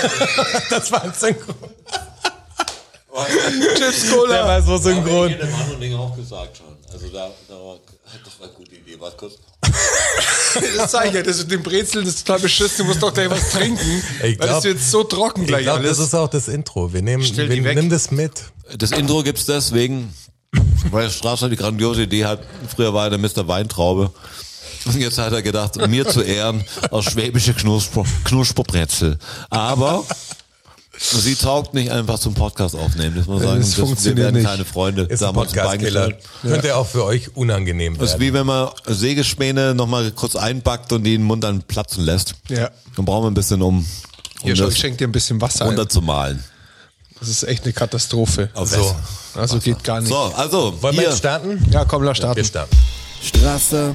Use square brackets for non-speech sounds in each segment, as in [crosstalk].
[laughs] das war ein Synchron. [laughs] Chips Der Cola. war so synchron. Ich hätte anderen Dinge auch gesagt schon. Also da, da war, das war eine gute Idee. Warte kurz. Das sag ich ja, das mit dem Brezeln das ist total beschissen. Du musst doch gleich was trinken. Ich weil das glaub- wird so trocken Ich gleich glaube, alles. das ist auch das Intro. Wir nehmen, Stell wir die weg. nehmen das mit. Das Intro gibt's deswegen, weil Strasser die grandiose Idee hat. Früher war er der Mr. Weintraube. Und jetzt hat er gedacht, mir zu Ehren aus schwäbische Knusper, Knusperbrezel. Aber sie taugt nicht einfach zum Podcast aufnehmen. Das muss man sagen. Das wir funktioniert werden nicht. keine Freunde. Ist ein wir Podcast-Killer. gestellt. Könnte auch für euch unangenehm Das ist werden. wie wenn man Sägespäne nochmal kurz einbackt und die in den Mund dann platzen lässt. Ja. Dann brauchen wir ein bisschen, um, um Hier, das ich schenke dir ein bisschen Wasser ein. runterzumalen. Das ist echt eine Katastrophe. So, Also geht gar nicht. So, also, wollen wir jetzt starten? Ja, komm, lass starten. Wir starten. Strasser,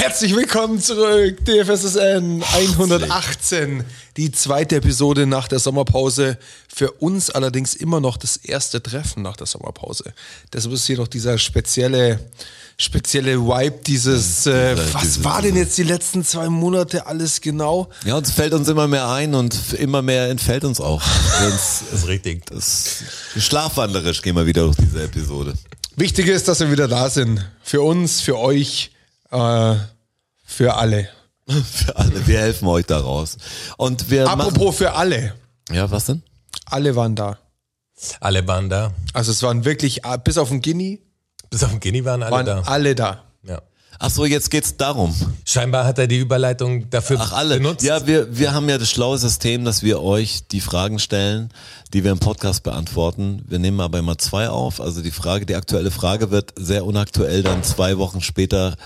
Herzlich willkommen zurück, DFSSN 118, die zweite Episode nach der Sommerpause. Für uns allerdings immer noch das erste Treffen nach der Sommerpause. Deshalb ist hier noch dieser spezielle, spezielle Vibe, dieses, äh, was war denn jetzt die letzten zwei Monate alles genau? Ja, uns fällt uns immer mehr ein und immer mehr entfällt uns auch. [laughs] Das ist richtig. ist schlafwandlerisch gehen wir wieder durch diese Episode. Wichtig ist, dass wir wieder da sind. Für uns, für euch, äh, für alle. [laughs] Für alle, wir helfen euch daraus. Und wir Apropos für alle. ja, was denn? Alle waren da. Alle waren da. Also es waren wirklich, äh, bis auf den Guinea, Bis auf den Guinea waren alle waren da. alle da. Ja. Ach so, jetzt geht's darum. Scheinbar hat er die Überleitung dafür Ach alle. benutzt. Ja, wir, wir haben ja das schlaue System, dass wir euch die Fragen stellen, die wir im Podcast beantworten. Wir nehmen aber immer zwei auf. Also die Frage, die aktuelle Frage wird sehr unaktuell dann zwei Wochen später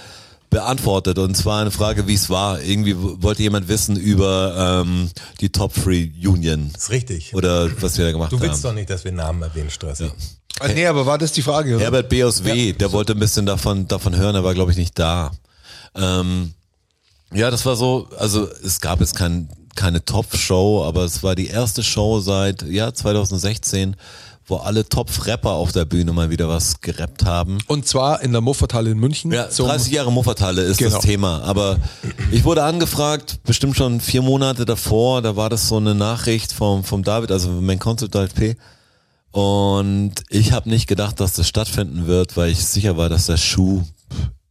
beantwortet. Und zwar eine Frage, wie es war. Irgendwie wollte jemand wissen über ähm, die Top Free Union. ist richtig. Oder was wir da gemacht Du haben. willst doch nicht, dass wir Namen erwähnen, Strassi. Ah, nee, aber war das die Frage? Oder? Herbert BSW, der wollte ein bisschen davon, davon hören, er war glaube ich nicht da. Ähm, ja, das war so, also es gab jetzt kein, keine Top-Show, aber es war die erste Show seit ja 2016, wo alle Top-Rapper auf der Bühne mal wieder was gerappt haben. Und zwar in der Muffertal in München. Ja, zum- 30 Jahre Muffertalle ist Genau. das Thema. Aber ich wurde angefragt, bestimmt schon vier Monate davor, da war das so eine Nachricht vom, vom David, also mein Concept P. Und ich habe nicht gedacht, dass das stattfinden wird, weil ich sicher war, dass der Schuh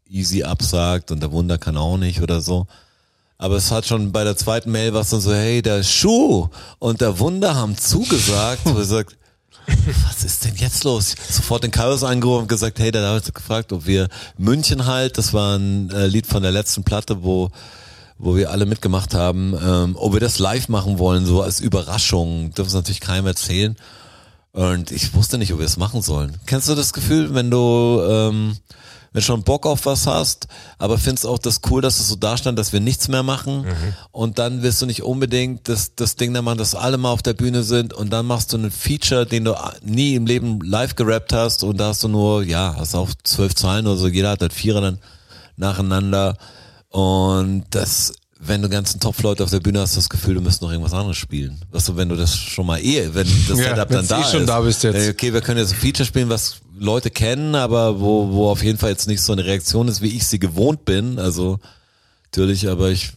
easy absagt und der Wunder kann auch nicht oder so. Aber es hat schon bei der zweiten Mail was dann so, hey, der Schuh und der Wunder haben zugesagt. Wo ich was ist denn jetzt los? Sofort den Kairos angerufen und gesagt, hey, der hat gefragt, ob wir München halt, das war ein äh, Lied von der letzten Platte, wo wo wir alle mitgemacht haben, ähm, ob wir das live machen wollen, so als Überraschung, dürfen es natürlich keinem erzählen. Und ich wusste nicht, ob wir es machen sollen. Kennst du das Gefühl, wenn du ähm, wenn du schon Bock auf was hast, aber findest auch das cool, dass es so da stand, dass wir nichts mehr machen und dann willst du nicht unbedingt das, das Ding da machen, dass alle mal auf der Bühne sind und dann machst du einen Feature, den du nie im Leben live gerappt hast und da hast du nur, ja, hast auch zwölf Zahlen oder so, jeder hat halt Vierer dann nacheinander und das wenn du ganzen Top-Leute auf der Bühne hast, das Gefühl, du müsst noch irgendwas anderes spielen. Weißt du, wenn du das schon mal eh, wenn das [laughs] Ja, Setup dann da eh schon ist. da bist jetzt. Okay, wir können jetzt ein Feature spielen, was Leute kennen, aber wo, wo auf jeden Fall jetzt nicht so eine Reaktion ist, wie ich sie gewohnt bin. Also natürlich, aber ich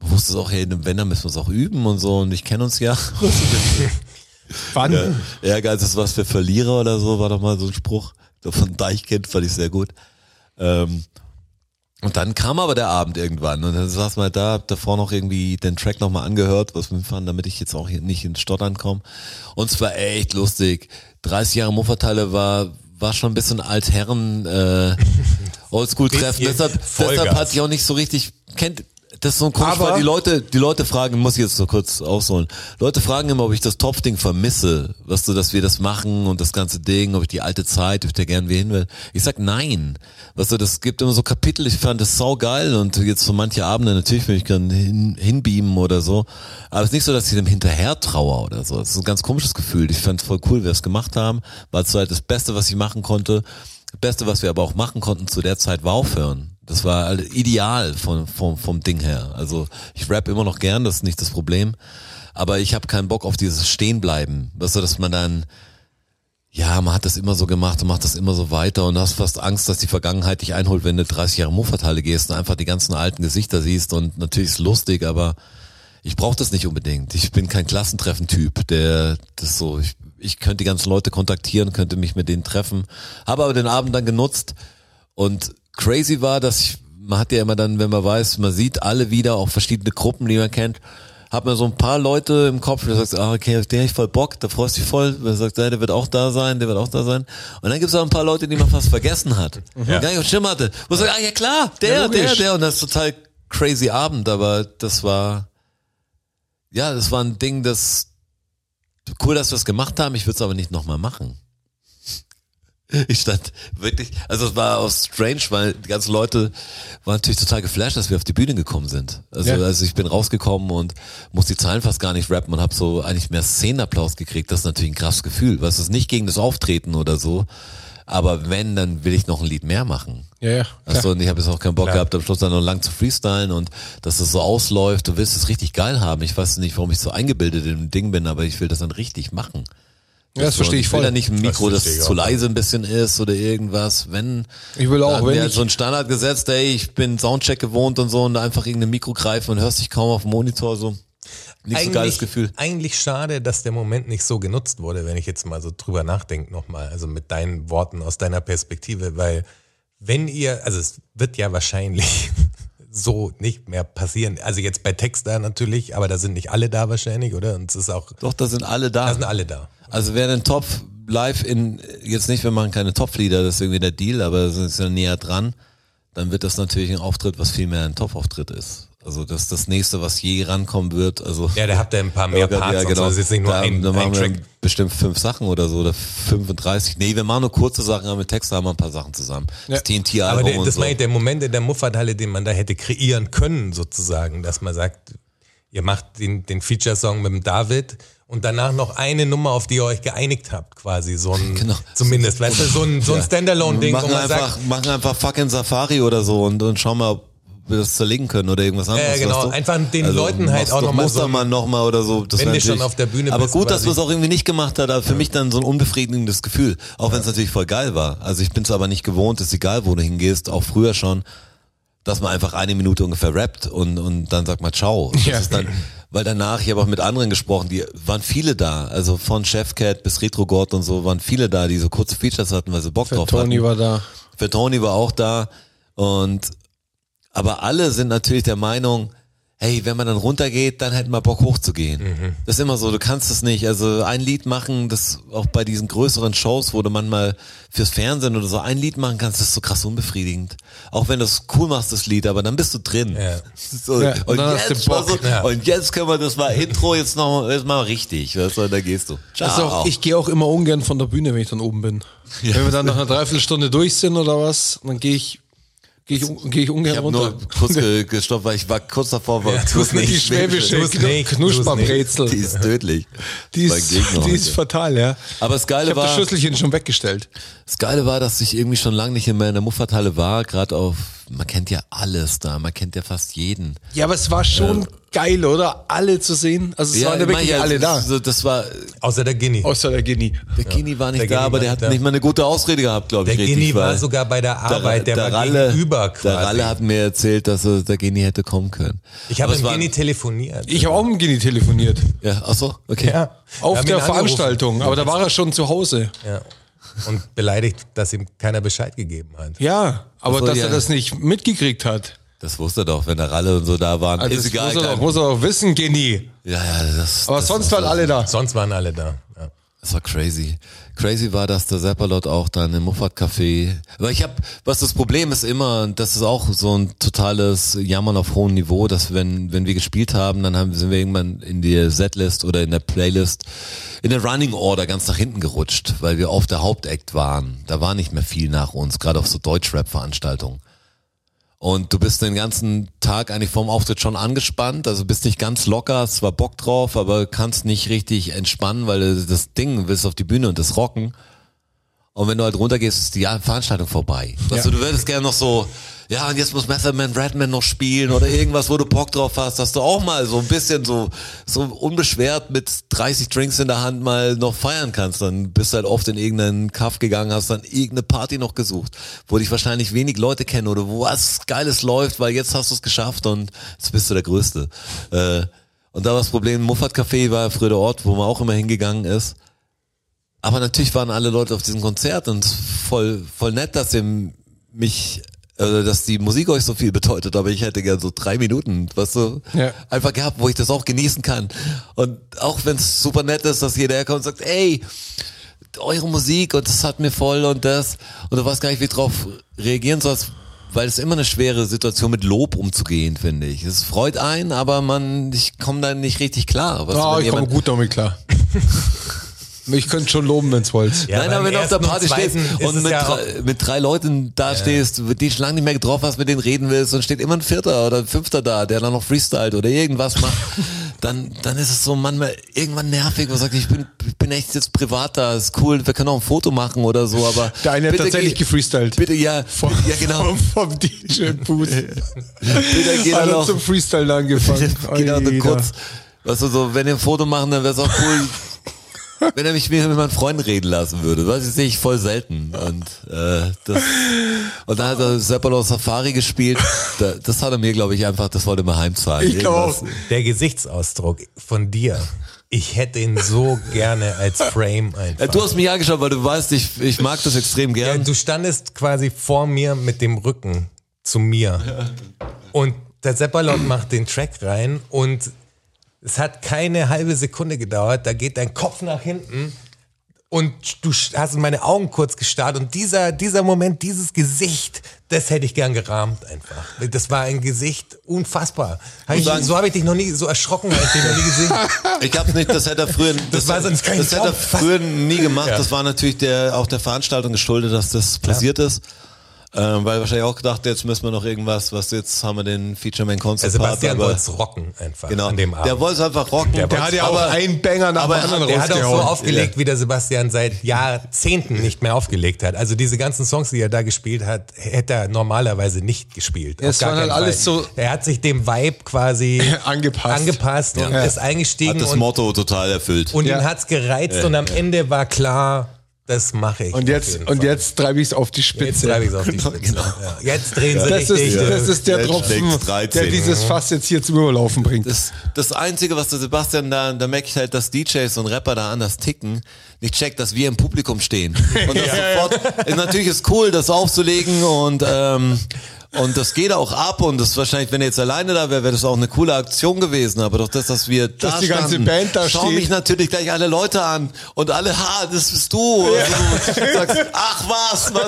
wusste es auch, hey, wenn, dann müssen wir es auch üben und so und ich kenne uns ja. [laughs] Wann? Ja, Ehrgeiz ist was für Verlierer oder so, war doch mal so ein Spruch. So von Deichkind fand ich sehr gut. Ähm, und dann kam aber der Abend irgendwann und dann saß mal da, hab davor noch irgendwie den Track nochmal angehört, was wir fahren, damit ich jetzt auch hier nicht ins Stottern komme. Und es war echt lustig. 30 Jahre Mufferteile war, war schon ein bisschen Altherren, äh, [laughs] Oldschool-Treffen. Deshalb, deshalb hatte ich auch nicht so richtig, kennt, das ist so ein komisch, Aber- weil die Leute, die Leute fragen, muss ich jetzt so kurz ausholen. Leute fragen immer, ob ich das Topfding vermisse, weißt du, dass wir das machen und das ganze Ding, ob ich die alte Zeit, ob ich da gern wieder hin will. Ich sag nein. Weißt du, das gibt immer so Kapitel, ich fand das sau geil und jetzt so manche Abende, natürlich will ich gern hin, hinbeamen oder so. Aber es ist nicht so, dass ich dem hinterher trauer oder so. Das ist ein ganz komisches Gefühl. Ich fand voll cool, wie wir es gemacht haben. War zur Zeit das Beste, was ich machen konnte. Das Beste, was wir aber auch machen konnten zu der Zeit, war aufhören. Das war halt ideal vom, vom, vom Ding her. Also ich rap immer noch gern, das ist nicht das Problem. Aber ich habe keinen Bock auf dieses Stehenbleiben. Weißt du, dass man dann, ja, man hat das immer so gemacht und macht das immer so weiter und hast fast Angst, dass die Vergangenheit dich einholt, wenn du 30 Jahre Muffathalle gehst und einfach die ganzen alten Gesichter siehst und natürlich ist lustig, aber ich brauche das nicht unbedingt. Ich bin kein Klassentreffen-Typ, der das so, ich, ich könnte die ganzen Leute kontaktieren, könnte mich mit denen treffen, habe aber den Abend dann genutzt und crazy war, dass ich, man hat ja immer dann, wenn man weiß, man sieht alle wieder, auch verschiedene Gruppen, die man kennt, hat man so ein paar Leute im Kopf, der sagt, ah, okay, hab ich voll Bock, da freust du dich voll, der sagt, ja, der wird auch da sein, der wird auch da sein. Und dann gibt's auch ein paar Leute, die man fast vergessen hat. Ja. Gar nicht auf Schirm hatte. Wo sagt, ah, ja klar, der, Ja, der, der. Und das ist total crazy Abend, aber das war, ja, das war ein Ding, das, cool, dass wir es gemacht haben, ich würde es aber nicht nochmal machen. [laughs] Ich stand wirklich, also es war auch strange, weil die ganzen Leute waren natürlich total geflasht, dass wir auf die Bühne gekommen sind. Also, Ja. also ich bin rausgekommen und muss die Zahlen fast gar nicht rappen und habe so eigentlich mehr Szenenapplaus gekriegt. Das ist natürlich ein krasses Gefühl. Was ist nicht gegen das Auftreten oder so, aber wenn, dann will ich noch ein Lied mehr machen. Ja, ja. Also, und ich habe jetzt auch keinen Bock Klar. gehabt, am Schluss dann noch lang zu freestylen und dass es so ausläuft. Du willst es richtig geil haben. Ich weiß nicht, warum ich so eingebildet im Ding bin, aber ich will das dann richtig machen. Ja, das verstehe ich Ich will voll. da nicht ein Mikro, das, ich zu leise ein bisschen ist oder irgendwas. Wenn Ich will auch, wenn ich- so ein Standard gesetzt, ey, ich bin Soundcheck gewohnt und so und einfach irgendein Mikro greifen und hörst dich kaum auf dem Monitor so. Nicht so geiles Gefühl. Eigentlich schade, dass der Moment nicht so genutzt wurde, wenn ich jetzt mal so drüber nachdenke nochmal, also mit deinen Worten aus deiner Perspektive, weil wenn ihr, also es wird ja wahrscheinlich so nicht mehr passieren. Also jetzt bei Texter natürlich, aber da sind nicht alle da wahrscheinlich, oder? Und es ist auch, Doch, da sind alle da. da sind alle da. Also wer den Topf live in, jetzt nicht, wir machen keine Topflieder, das ist irgendwie der Deal, aber es ist ja näher dran, dann wird das natürlich ein Auftritt, was viel mehr ein Top-Auftritt ist. Also das ist das nächste, was je rankommen wird. Also Ja, da habt ihr ein paar mehr [laughs] Parts, ja, genau. das ist jetzt nicht nur da, ein, da machen ein wir Track. bestimmt fünf Sachen oder so oder 35. Nee, wir machen nur kurze Sachen, aber mit Texten haben wir ein paar Sachen zusammen. Das Aber TNT-Album der, und das so. meine ich, der Moment in der Muffathalle, den man da hätte kreieren können, sozusagen, dass man sagt, ihr macht den, den Feature-Song mit dem David und danach noch eine Nummer, auf die ihr euch geeinigt habt, quasi. So ein, [laughs] Genau. zumindest, weißt du, so ein, so ein Standalone-Ding, machen man einfach, sagt, machen einfach fucking Safari oder so und, und schauen mal, wir das zerlegen können oder irgendwas anderes. genau. weißt du? Einfach den Leuten halt auch doch noch mal so Mustermann noch mal oder so. Das Wenn du schon auf der Bühne Aber bist, gut, dass wir es auch irgendwie nicht gemacht aber für mich dann so ein unbefriedigendes Gefühl. Auch wenn es natürlich voll geil war. Also ich bin es aber nicht gewohnt, ist egal, wo du hingehst, auch früher schon, dass man einfach eine Minute ungefähr rappt und, und dann sagt man Ciao. Ja. dann, weil danach, ich habe auch mit anderen gesprochen, die waren viele da, also von Chefcat bis Retrogord und so, waren viele da, die so kurze Features hatten, weil sie Bock drauf Tony hatten. war da. Für Tony war auch da und aber alle sind natürlich der Meinung, hey, wenn man dann runtergeht, dann hätten wir Bock hochzugehen. Das ist immer so, du kannst es nicht. Also ein Lied machen, das auch bei diesen größeren Shows, wo du manchmal fürs Fernsehen oder so ein Lied machen kannst, das ist so krass unbefriedigend. Auch wenn du es cool machst, das Lied, aber dann bist du drin. Ja. [laughs] So, Ja, und jetzt so. Ja. und jetzt können wir das mal Intro jetzt noch jetzt mal richtig. Weißt du, da gehst du. Ciao. Also auch, ich gehe auch immer ungern von der Bühne, wenn ich dann oben bin. Wenn wir dann nach einer Dreiviertelstunde durch sind oder was, dann gehe ich, gehe ich, gehe ich ungern Ich habe runter. nur kurz ge gestoppt, weil ich war kurz davor, war Ja, tu's nicht. die schwäbische Knusperbrezel. Die ist tödlich. Die ist, die ist fatal, ja. Aber das Ich Geile habe das war, Schüsselchen schon weggestellt. das Geile war, dass ich irgendwie schon lange nicht mehr in der Muffathalle war, gerade auf, man kennt ja alles da, man kennt ja fast jeden. Ja, aber es war schon geil, oder? Alle zu sehen. Also es waren ja ich wirklich ja, alle da. So, das war, außer der Guinea. Außer der Genie. der Kini war nicht Der da, Gini aber der hat da. nicht mal eine gute Ausrede gehabt, glaube Der ich. richtig, Guinea war sogar bei der Arbeit, der, war Ralle, gegenüber quasi. Der Ralle hat mir erzählt, dass er, der Gini hätte kommen können. ich habe mit war- Guinea telefoniert. Ich habe auch mit dem Genie telefoniert. Ja, ach so, okay. ja. Auf der angerufen. Veranstaltung. Aber da war er schon zu Hause. Ja. Und beleidigt, dass ihm keiner Bescheid gegeben hat. Ja, aber dass ja. er das nicht mitgekriegt hat. Das wusste er doch, wenn der Ralle und so da waren. Also ist das egal. muss er, doch, muss er doch wissen, Genie. ja, ja, das, Aber das sonst war waren alle da. Sonst waren alle da. Ja. Das war crazy. Crazy war, dass der Seppalot auch dann im Muffat-Café. Aber ich habe, was das Problem ist immer, das ist auch so ein totales Jammern auf hohem Niveau, dass wenn wenn wir gespielt haben, dann haben, sind wir irgendwann in die Setlist oder in der Playlist in der Running Order ganz nach hinten gerutscht, weil wir auf der Hauptact waren. Da war nicht mehr viel nach uns, gerade auf so Deutschrap-Veranstaltungen. Und du bist den ganzen Tag eigentlich vorm Auftritt schon angespannt, also bist nicht ganz locker, hast zwar Bock drauf, aber kannst nicht richtig entspannen, weil du das Ding willst auf die Bühne und das rocken. Und wenn du halt runtergehst, ist die Veranstaltung vorbei. Weißt du, du würdest gerne noch so, ja, und jetzt muss Method Man Redman noch spielen oder irgendwas, wo du Bock drauf hast, dass du auch mal so ein bisschen so, so unbeschwert mit 30 Drinks in der Hand mal noch feiern kannst. Dann bist du halt oft in irgendeinen Kaff gegangen, hast dann irgendeine Party noch gesucht, wo dich wahrscheinlich wenig Leute kennen oder wo was Geiles läuft, weil jetzt hast du es geschafft und jetzt bist du der Größte. Äh, und da war das Problem, Muffat Café war früher der Ort, wo man auch immer hingegangen ist. Aber natürlich waren alle Leute auf diesem Konzert und voll, voll nett, dass ihr mich, äh, dass die Musik euch so viel bedeutet, aber ich hätte gern so drei Minuten, was so Ja. einfach gehabt, wo ich das auch genießen kann. Und auch wenn es super nett ist, dass jeder herkommt und sagt, ey, eure Musik und das hat mir voll und das und du weißt gar nicht, wie drauf reagieren sollst, weil es immer eine schwere Situation mit Lob umzugehen, finde ich. Es freut einen, aber man, ich komme da nicht richtig klar. Was, wenn ich komme gut damit klar. [laughs] ich könnte schon loben, wenn's wollt. Ja, Nein, aber wenn du auf der und Party stehst und mit, ja drei, mit drei Leuten da stehst, die schon lange nicht mehr getroffen hast, mit denen reden willst und steht immer ein Vierter oder ein Fünfter da, der dann noch freestylt oder irgendwas macht, [laughs] dann, dann ist es so manchmal irgendwann nervig, wo man sagt, ich bin, ich bin echt jetzt privat da, ist cool, wir können auch ein Foto machen oder so, aber [laughs] Der eine hat bitte tatsächlich geh- gefreestylt. Bitte, ja, Vom, ja genau, vom, vom DJ-Booth. [laughs] bitte geh dann Alle noch, zum Freestyle angefangen. Alter. kurz, weißt du, so, wenn ihr ein Foto machen, dann wäre es auch cool, wenn er mich mit meinen Freunden reden lassen würde. Das sehe ich voll selten. Und, äh, das, und dann hat er Seppalo Safari gespielt. Da, das hat er mir, glaube ich, einfach, das wollte er mir heimzahlen. Ich glaube. Der Gesichtsausdruck von dir. Ich hätte ihn so gerne als Frame einfach. Ja, du hast mich angeschaut, weil du weißt, ich, ich mag das extrem Ja, gern. du standest quasi vor mir mit dem Rücken zu mir. Und der Seppalot macht den Track rein und es hat keine halbe Sekunde gedauert. Da geht dein Kopf nach hinten und du hast in meine Augen kurz gestarrt und dieser, dieser Moment, dieses Gesicht, das hätte ich gern gerahmt einfach. Das war ein Gesicht unfassbar. Hab ich, so habe ich dich noch nie so erschrocken, als ich dich noch nie gesehen. [laughs] Ich hab's nicht, das hätte er früher, das, war sonst kein das hätte er früher nie gemacht. Ja. Das war natürlich der, auch der Veranstaltung geschuldet, dass das passiert ist. Ähm, weil wahrscheinlich auch gedacht, jetzt müssen wir noch irgendwas, was jetzt haben wir den Feature Man Concert Der Sebastian aber- wollte es rocken einfach Genau. an dem Abend. Der wollte es einfach rocken. Der Der hat ja auch aber, einen Banger nach aber- dem anderen Der hat auch so aufgelegt, wie der Sebastian seit Jahrzehnten nicht mehr aufgelegt hat. Also diese ganzen Songs, die er da gespielt hat, hätte er normalerweise nicht gespielt. Ja, es gar waren halt alles Fall. so- Er hat sich dem Vibe quasi [laughs] Angepasst. angepasst und Ja. ist eingestiegen hat das und, Motto total erfüllt. und Ja. ihn hat's gereizt und am Ende war klar, das mache ich. Und jetzt, und jetzt treibe ich es auf die Jetzt Spitze. treibe ich es auf die Spitze. Ja. Jetzt drehen sie das, richtig. ist, das ist der Jetzt Tropfen, schlägt's 13. der dieses Fass jetzt hier zum Überlaufen bringt. Das, das Einzige, was der Sebastian da, da merke ich halt, dass DJs und Rapper da anders ticken, nicht checkt, dass wir im Publikum stehen. Und das [laughs] sofort, ist natürlich ist cool, das aufzulegen und, ähm, und das geht auch ab und das ist wahrscheinlich, wenn er jetzt alleine da wäre, wäre das auch eine coole Aktion gewesen. Aber doch das, dass wir da die ganze standen, Band da schauen steht. mich natürlich gleich alle Leute an und alle, ha, das bist du. Also, du sagst, ach was, was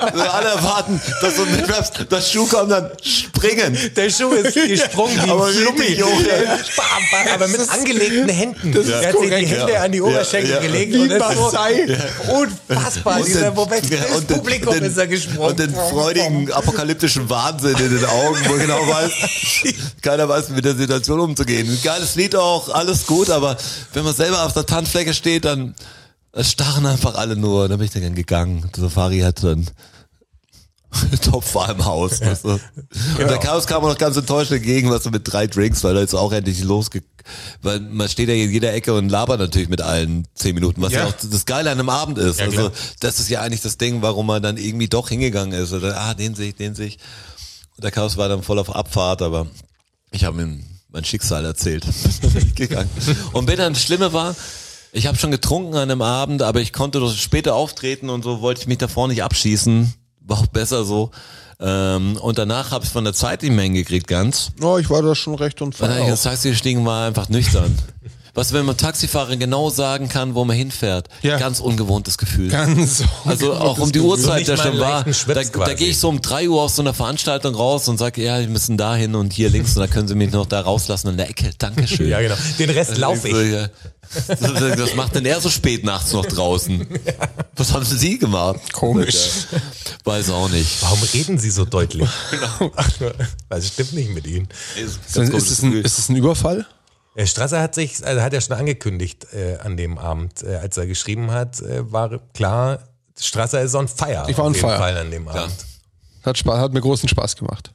also, alle erwarten, dass du mitrappst, das Schuh kommt dann springen. Der Schuh ist gesprungen wie Aber Flummi. richtig hoch, ja. Bam, bam, aber mit angelegten Händen. das ist er hat sich die korrekt, Hände ja. an die Oberschenkel Ja, ja. gelegt Wie und ist so unfassbar. Und Dieser den- Moment, ja, ins und den- Publikum den- ist er gesprungen. Und den freudigen apokalyptischen Wahnsinn in den Augen, wo genau weiß, keiner weiß, mit der Situation umzugehen. Ein geiles Lied auch, alles gut, aber wenn man selber auf der Tanzfläche steht, dann starren einfach alle nur. Da bin ich dann gegangen. Der Safari hat dann Topf war im Haus. Weißt du? Und der Chaos kam auch noch ganz enttäuscht entgegen, was so mit drei Drinks, weil da jetzt auch endlich losge... Weil man steht ja in jeder Ecke und labert natürlich mit allen zehn Minuten, was ja, Ja. auch das Geile an einem Abend ist. Ja, also klar. das ist ja eigentlich das Ding, warum man dann irgendwie doch hingegangen ist. Oder, ah, den sehe ich, den sehe ich. Und der Chaos war dann voll auf Abfahrt, aber ich habe ihm mein Schicksal erzählt. [laughs] gegangen. Und wenn dann das Schlimme war, ich habe schon getrunken an einem Abend, aber ich konnte doch später auftreten und so wollte ich mich davor nicht abschießen. War auch besser so. Ähm, und danach habe ich von der Zeit nicht mehr hingekriegt ganz. Oh, ich war da schon recht und frei. ich ins Taxi gestiegen war, einfach nüchtern. [laughs] Was, wenn man Taxifahrer genau sagen kann, wo man hinfährt? Ja. Ganz ungewohntes Gefühl. Ganz Also auch um die So Uhrzeit, der schon war. Da, da gehe ich so um drei Uhr aus so einer Veranstaltung raus und sage, ja, wir müssen da hin und hier links und da können Sie mich noch da rauslassen in der Ecke. Dankeschön. [laughs] Ja, genau. Den Rest laufe So, ich. ja. Was macht denn er so spät nachts noch draußen? Was haben Sie gemacht? Komisch. Weiß auch nicht. Warum reden Sie so deutlich? Was stimmt nicht mit Ihnen? Ist, ist, es ein, ist es ein Überfall? Äh, Strasser hat sich, also hat er schon angekündigt äh, an dem Abend, äh, als er geschrieben hat, äh, war klar, Strasser ist on fire. Ich war on auf jeden fire. Fall an dem Abend. Hat, Spaß, hat mir großen Spaß gemacht.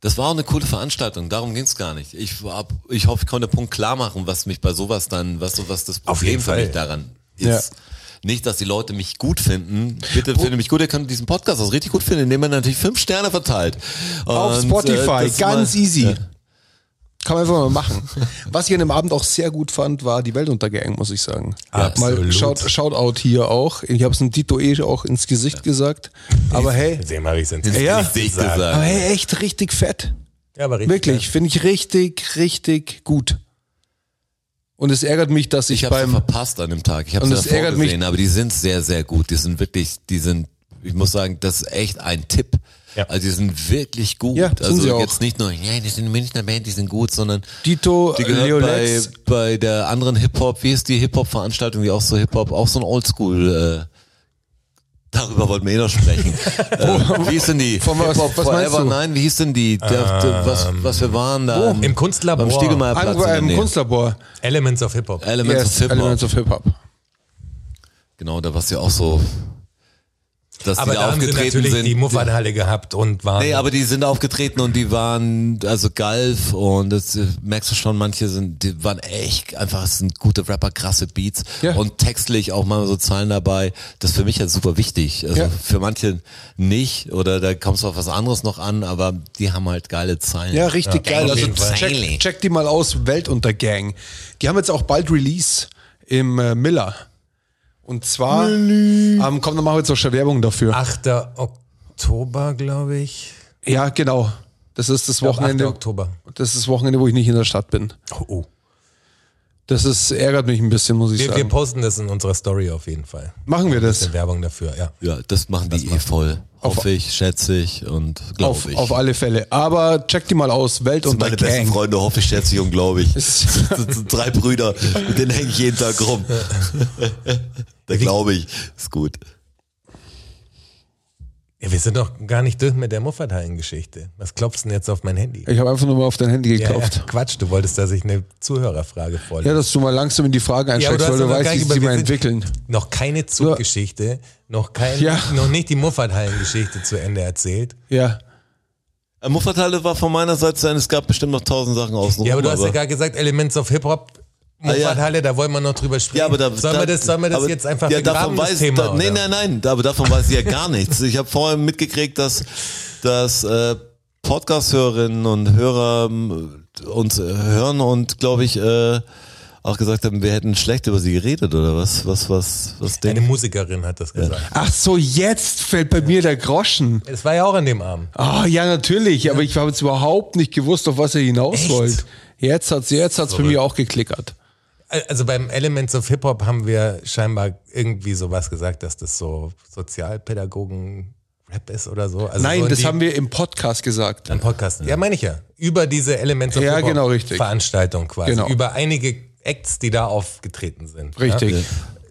Das war auch eine coole Veranstaltung, darum ging's gar nicht. Ich, hab, ich hoffe, ich konnte den Punkt klar machen, was mich bei sowas dann, was, so- was das Auf Problem für mich daran ist. Nicht, dass die Leute mich gut finden. Bitte finde mich gut, ihr könnt diesen Podcast auch richtig gut finden, indem man natürlich fünf Sterne verteilt. Auf Und, Spotify, äh, ganz mal- easy. Ja. Kann man einfach mal machen. Was ich an dem Abend auch sehr gut fand, war die Weltuntergang, muss ich sagen. Ja, mal. Shout, Shoutout hier auch. Ich habe es dem Dito eh auch ins Gesicht gesagt. Aber hey, Dem habe ich es ins Ja. Gesicht Richtig gesagt. aber hey, echt richtig fett. Ja, aber richtig. Wirklich, finde ich richtig, richtig gut. Und es ärgert mich, dass ich, Ich beim verpasst an dem Tag. Ich habe es ärgert mich- gesehen, aber die sind sehr, sehr gut. Die sind wirklich, die sind, ich muss sagen, das ist echt ein Tipp. Ja. Also die sind wirklich gut. Ja, sind also sie auch. jetzt nicht nur, ja, die sind Münchner Band, die sind gut, sondern Dito, die gehört Leo bei, bei der anderen Hip-Hop, wie ist die Hip-Hop-Veranstaltung, die auch so Hip-Hop, auch so ein Oldschool, äh, darüber wollten wir eh noch sprechen. [laughs] äh, wie hieß denn die? Von was- was Forever? du? Nein, wie hieß denn die? Der, der, was, was wir waren da? Im Kunstlabor. Beim Stiegelmeierplatz der im. Kunstlabor. Elements of Hip-Hop. Elements Yes, of Hip-Hop. Elements of Hip-Hop. Genau, da war es ja auch so, dass Aber die da da haben sie aufgetreten natürlich sind. die Muffathalle gehabt und waren. Nee, aber die sind aufgetreten und die waren, also Galf und das merkst du schon, manche sind, die waren echt einfach, es sind gute Rapper, krasse Beats Ja. und textlich auch mal so Zahlen dabei. Das ist für mich ja super wichtig. Also Ja. für manche nicht oder da kommst du auf was anderes noch an, aber die haben halt geile Zahlen. Ja, richtig Ja, geil. Also check, check die mal aus, Weltuntergang. Die haben jetzt auch bald Release im äh, Miller. Und zwar, ähm, komm, dann machen wir jetzt auch schon Werbung dafür. 8. Oktober, glaube ich. Ja, genau. Das ist das glaub, 8. Wochenende. Oktober. Das ist das Wochenende, wo ich nicht in der Stadt bin. Oh, oh. Das ist, ärgert mich ein bisschen, muss ich Wir, wir sagen. posten das in unserer Story auf jeden Fall. Machen wir das. Eine Werbung dafür, ja. Ja, das machen die eh voll. Hoffe ich, schätze ich und Auf, glaube ich. auf alle Fälle. Aber check die mal aus, Das sind meine besten. Freunde, hoffe ich, schätze ich und glaube ich. [laughs] Das sind drei Brüder, mit denen hänge ich jeden Tag rum. [laughs] da glaube ich, ist gut. ja. Wir sind doch gar nicht durch mit der Muffathallen-Geschichte. Was klopfst du denn jetzt auf mein Handy? Ich habe einfach nur mal auf dein Handy Ja, gekauft. ja, Quatsch, du wolltest, dass ich eine Zuhörerfrage Ja, vorlese. dass du mal langsam in die Frage Ja, einsteigst, du weil du weißt, gar wie sie mal entwickeln. Noch keine Zuggeschichte, noch kein, Ja. noch nicht die Muffathallen-Geschichte zu Ende erzählt. Ja. Muffathalle war von meiner Seite sein, es gab bestimmt noch tausend Sachen außenrum. Ja, aber du hast ja gerade gesagt, Elements of Hip-Hop, Muffathalle, da wollen wir noch drüber sprechen. Ja, aber da, sollen da, wir das, sollen wir das aber- jetzt einfach ja, begraben, davon das weiß, Thema? da, nee, nein, nein, aber davon weiß ich ja gar nichts. Ich habe vorher mitgekriegt, dass, dass äh, Podcast-Hörerinnen und Hörer ähm, uns äh, hören und glaube ich äh, auch gesagt haben, wir hätten schlecht über sie geredet oder was, was, was, was Eine denken? Musikerin hat das gesagt. Ach so, jetzt fällt bei mir der Groschen. Es war ja auch an dem Abend. Ah, ja, natürlich, aber ich habe jetzt überhaupt nicht gewusst, auf was er hinaus Echt? wollte. Jetzt hat's, jetzt hat's bei mir auch geklickert. Also beim Elements of Hip-Hop haben wir scheinbar irgendwie sowas gesagt, dass das so Sozialpädagogen-Rap ist oder so. Also Nein, so das die- haben wir im Podcast gesagt. Am Podcast. Ja, meine ich ja. Über diese Elements of Ja, Hip-Hop genau, richtig. Veranstaltung quasi. Genau. Über einige Acts, die da aufgetreten sind. Richtig. Ja?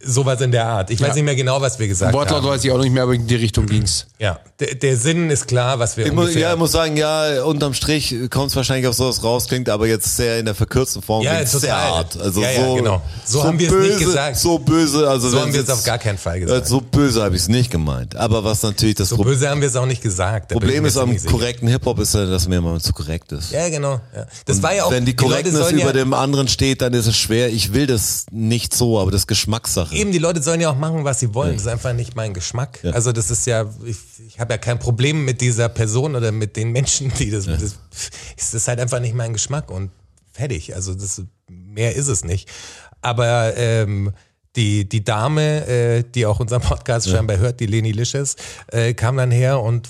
Sowas in der Art. Ich weiß Ja. nicht mehr genau, was wir gesagt Wortlaut haben. weiß ich auch nicht mehr, aber in die Richtung ging's. Ja, der, der Sinn ist klar, was wir Ich muss, ungefähr... ja, ich muss sagen, ja, unterm Strich kommt es wahrscheinlich auf sowas raus, klingt aber jetzt sehr in der verkürzten Form, Ja, klingt sehr hart. Also Ja, ja, so, genau. So haben wir es böse, nicht gesagt. So böse, also so haben wir es auf gar keinen Fall gesagt. So böse habe ich es nicht gemeint. Aber was natürlich das So Pro böse haben wir es auch nicht gesagt. Da Problem ist am korrekten Hip-Hop ist ja, dass mir immer zu korrekt ist. Ja, genau. Ja. Das war ja auch... Wenn die Korrektness über ja, dem anderen steht, dann ist es schwer. Ich will das nicht so, aber das ist Geschmackssache. Eben, die Leute sollen ja auch machen, was sie wollen. Das ist einfach nicht mein Geschmack. Also das ist ja, ich, ich habe ja kein Problem mit dieser Person oder mit den Menschen, die das, das, das ist halt einfach nicht mein Geschmack und fertig. Also das, mehr ist es nicht. Aber ähm, die, die Dame, äh, die auch unseren Podcast scheinbar hört, die Leni Lisches, äh, kam dann her und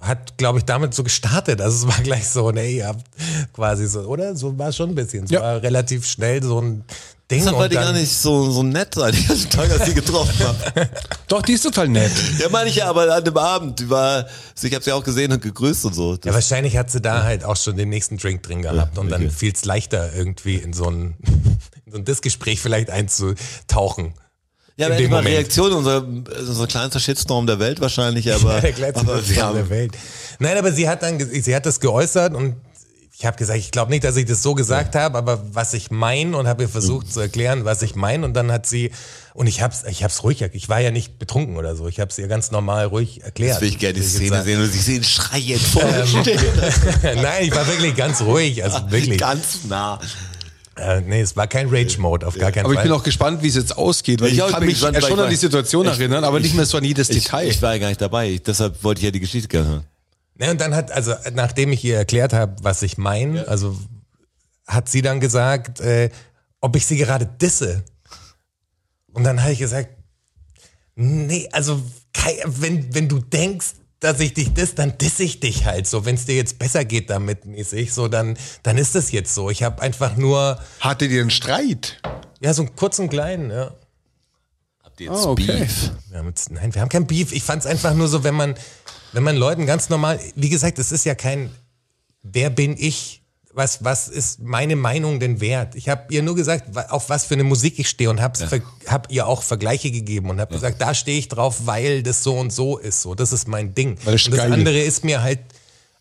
hat, glaube ich, damit so gestartet. Also es war gleich so, nee, ihr habt quasi so, oder? So war es schon ein bisschen. Es Ja. war relativ schnell so ein Ding. Deshalb war die gar nicht so, so nett sein, [laughs] die ersten Tag, als ich sie getroffen habe. [laughs] Doch, die ist total nett. ja, meine ich ja, aber an dem Abend, die war, ich habe sie auch gesehen und gegrüßt und so. Ja, Das, wahrscheinlich hat sie da halt auch schon den nächsten Drink drin gehabt und dann fiel es leichter irgendwie in so ein, [laughs] in so ein Disgespräch vielleicht einzutauchen. ja, in aber mal. Reaktion, unser, unser kleinster Shitstorm der Welt wahrscheinlich, aber, der kleinste Shitstorm der Welt. Nein, aber sie hat dann, sie hat das geäußert und ich habe gesagt, ich glaube nicht, dass ich das so gesagt habe, aber was ich meine und habe ihr versucht zu erklären, was ich meine und dann hat sie und ich hab's ich hab's ruhig, ich war ja nicht betrunken oder so, ich habe es ihr ganz normal ruhig erklärt. Das will ich gerne die ich Szene sagen. sehen und ich sehe ihn schreien [laughs] vor mir Ähm. [laughs] Nein, ich war wirklich ganz ruhig, also [laughs] wirklich. Ganz nah. Äh, nee, es war kein Rage-Mode, auf gar keinen Aber ich Fall. bin auch gespannt, wie es jetzt ausgeht, weil Ich ich, ich kann mich gespannt, ja schon ich an die Situation ich- erinnern, aber nicht mehr so an jedes Ich, Detail. ich war ja gar nicht dabei. Ich, deshalb wollte ich ja die Geschichte gerne hören. Ne, und dann hat, also nachdem ich ihr erklärt habe, was ich meine, also hat sie dann gesagt, äh, ob ich sie gerade disse. Und dann habe ich gesagt, nee, also wenn, wenn du denkst, dass ich dich diss, dann disse ich dich halt so. Wenn es dir jetzt besser geht damit mäßig, so dann, dann ist es jetzt so. Ich habe einfach nur, Hattet ihr einen Streit? ja, so einen kurzen kleinen, ja. Habt ihr jetzt Ah, okay. Beef? Wir haben jetzt, nein, wir haben kein Beef. Ich fand es einfach nur so, wenn man, wenn man Leuten ganz normal, wie gesagt, es ist ja kein, wer bin ich? Was, was ist meine Meinung denn wert? Ich habe ihr nur gesagt, auf was für eine Musik ich stehe und habe hab ihr auch Vergleiche gegeben und habe gesagt, da stehe ich drauf, weil das so und so ist. So, das ist mein Ding. Weil es und das andere ist mir halt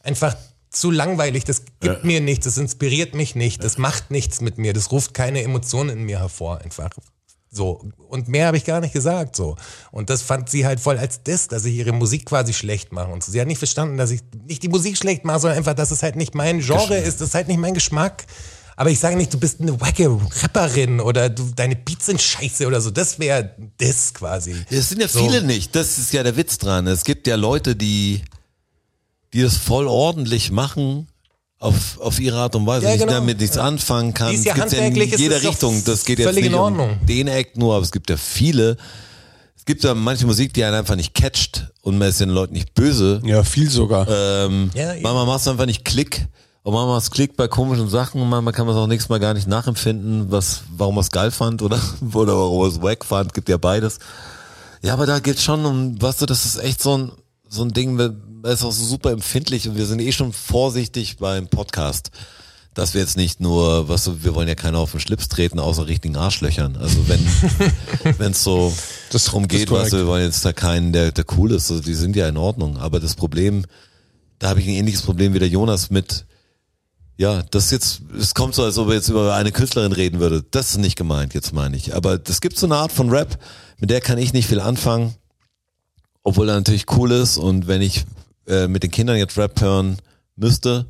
einfach zu langweilig. Das gibt mir nichts, das inspiriert mich nicht, das macht nichts mit mir, das ruft keine Emotionen in mir hervor. Einfach so. Und mehr habe ich gar nicht gesagt. so. Und das fand sie halt voll als das, dass ich ihre Musik quasi schlecht mache. Und so. sie hat nicht verstanden, dass ich nicht die Musik schlecht mache, sondern einfach, dass es halt nicht mein Genre ist, das ist halt nicht mein Geschmack. Aber ich sage nicht, du bist eine wacke Rapperin oder du, deine Beats sind scheiße oder so. Das wäre das quasi. Es sind ja So. viele nicht. Das ist ja der Witz dran. Es gibt ja Leute, die, die das voll ordentlich machen. Auf, auf ihre Art und Weise, Ja, die genau. damit nichts Ja. anfangen kann. Ja Es gibt's handwerklich, in ist jeder Richtung. Das geht jetzt völlig nicht in Ordnung. um den Act nur, aber es gibt ja viele. Es gibt ja manche Musik, die einen einfach nicht catcht und man ist den Leuten nicht böse. Ja, viel sogar. Ähm, Ja, manchmal macht es einfach nicht Klick. Und manchmal macht es Klick bei komischen Sachen und manchmal kann man es auch nächstes Mal gar nicht nachempfinden, was, warum man es geil fand oder, [laughs] oder warum man es wack fand, gibt ja beides. Ja, aber da geht's schon um, weißt du, das ist echt so ein, so ein Ding, ist auch so super empfindlich und wir sind eh schon vorsichtig beim Podcast. Dass wir jetzt nicht nur, was du, wir wollen ja keiner auf den Schlips treten, außer richtigen Arschlöchern. Also wenn [laughs] wenn es so Das- drum das geht, weißt du, wir wollen jetzt da keinen, der, der cool ist, also die sind ja in Ordnung. Aber das Problem, da habe ich ein ähnliches Problem wie der Jonas mit, ja, das jetzt, es kommt so, als ob er jetzt über eine Künstlerin reden würde. Das ist nicht gemeint, jetzt meine ich. Aber das gibt so eine Art von Rap, mit der kann ich nicht viel anfangen, obwohl er natürlich cool ist. Und wenn ich äh, mit den Kindern jetzt Rap hören müsste,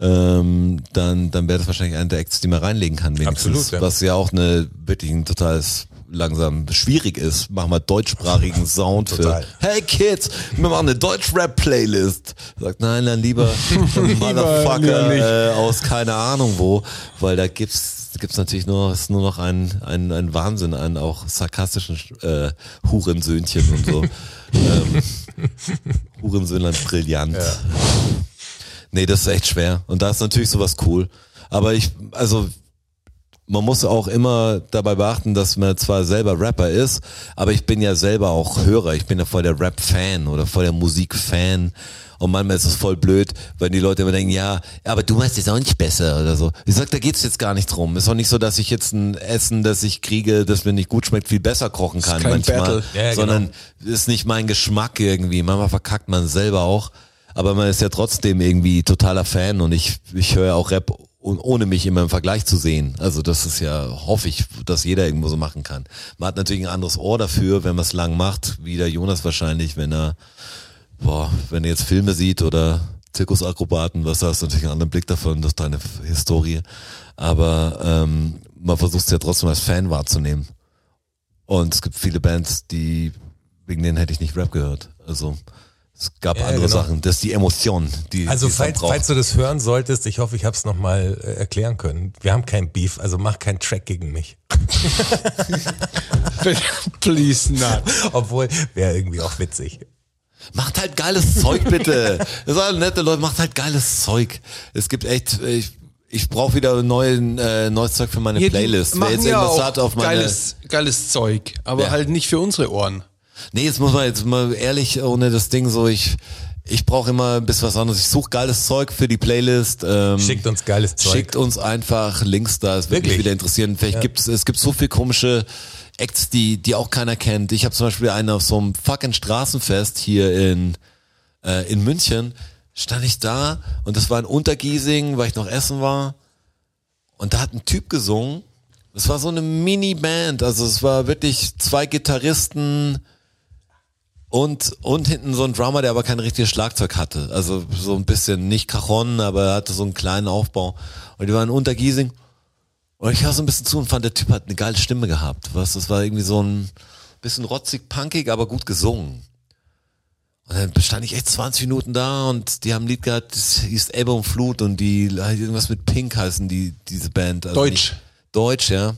ähm, dann, dann wäre das wahrscheinlich einer der Acts, die man reinlegen kann, wenigstens. Absolut, ja. Was ja auch eine wirklich ein totales langsam schwierig ist. Mach mal deutschsprachigen [laughs] Sound für Hey Kids, wir machen eine Deutsch-Rap-Playlist. Sagt, nein, dann [laughs] lieber lieber Motherfucker nicht. äh, aus keine Ahnung wo, weil da gibt's gibt's natürlich nur ist nur noch ein ein, ein Wahnsinn an auch sarkastischen äh, Hurensöhnchen und so. [laughs] ähm, Hurensöhnlein brillant. Nee, das ist echt schwer. Und da ist natürlich sowas cool. Aber ich, also, man muss auch immer dabei beachten, dass man zwar selber Rapper ist, aber ich bin ja selber auch Hörer. Ich bin ja voll der Rap-Fan oder voll der Musik-Fan. Und manchmal ist es voll blöd, wenn die Leute immer denken, ja, aber du machst es auch nicht besser oder so. Ich sag, da geht's jetzt gar nicht drum. Ist auch nicht so, dass ich jetzt ein Essen, das ich kriege, das mir nicht gut schmeckt, viel besser kochen kann kein manchmal. Battle. Ja, ja, sondern ist nicht mein Geschmack irgendwie. Manchmal verkackt man selber auch. Aber man ist ja trotzdem irgendwie totaler Fan und ich, ich höre auch Rap und ohne mich immer im Vergleich zu sehen. Also das ist ja, hoffe ich, dass jeder irgendwo so machen kann. Man hat natürlich ein anderes Ohr dafür, wenn man es lang macht, wie der Jonas wahrscheinlich, wenn er, boah, wenn er jetzt Filme sieht oder Zirkusakrobaten, was hast du natürlich einen anderen Blick davon, das ist deine Historie. Aber ähm, man versucht es ja trotzdem als Fan wahrzunehmen. Und es gibt viele Bands, die, wegen denen hätte ich nicht Rap gehört. Also es gab Ja, andere genau. Sachen. Das ist die Emotion, die Also die falls, falls du das hören solltest, ich hoffe, ich habe es nochmal äh, erklären können. Wir haben kein Beef, also mach keinen Track gegen mich. [laughs] [laughs] Please not. Obwohl, wäre irgendwie auch witzig. Macht halt geiles Zeug, bitte. [laughs] Das sind alle nette Leute, macht halt geiles Zeug. Es gibt echt, ich, ich brauche wieder neuen, äh, neues Zeug für meine Hier, Playlist. Wer machen jetzt ja irgendwas hat auf meine. geiles, geiles Zeug, aber Ja. halt nicht für unsere Ohren. Nee, jetzt muss man jetzt mal ehrlich ohne das Ding so, ich, ich brauche immer ein bisschen was anderes. Ich suche geiles Zeug für die Playlist. Ähm, Schickt uns geiles Zeug. Schickt uns einfach Links da, es würde mich wieder interessieren. Vielleicht gibt's, es gibt so viel komische Acts, die, die auch keiner kennt. Ich habe zum Beispiel einen auf so einem fucking Straßenfest hier in, äh, in München. stand ich da und das war in Untergiesing, weil ich noch essen war. Und da hat ein Typ gesungen. Das war so eine Mini-Band. Also es war wirklich zwei Gitarristen und, und hinten so ein Drummer, der aber kein richtiges Schlagzeug hatte. Also so ein bisschen nicht Cajon, aber er hatte so einen kleinen Aufbau. Und die waren in Untergiesing. Und ich höre so ein bisschen zu und fand, der Typ hat eine geile Stimme gehabt. Was, das war irgendwie so ein bisschen rotzig, punkig, aber gut gesungen. Und dann stand ich echt 20 Minuten da und die haben ein Lied gehabt, das hieß Ebbe und Flut und die irgendwas mit Pink heißen die diese Band. Also Deutsch. Nicht, Deutsch, ja.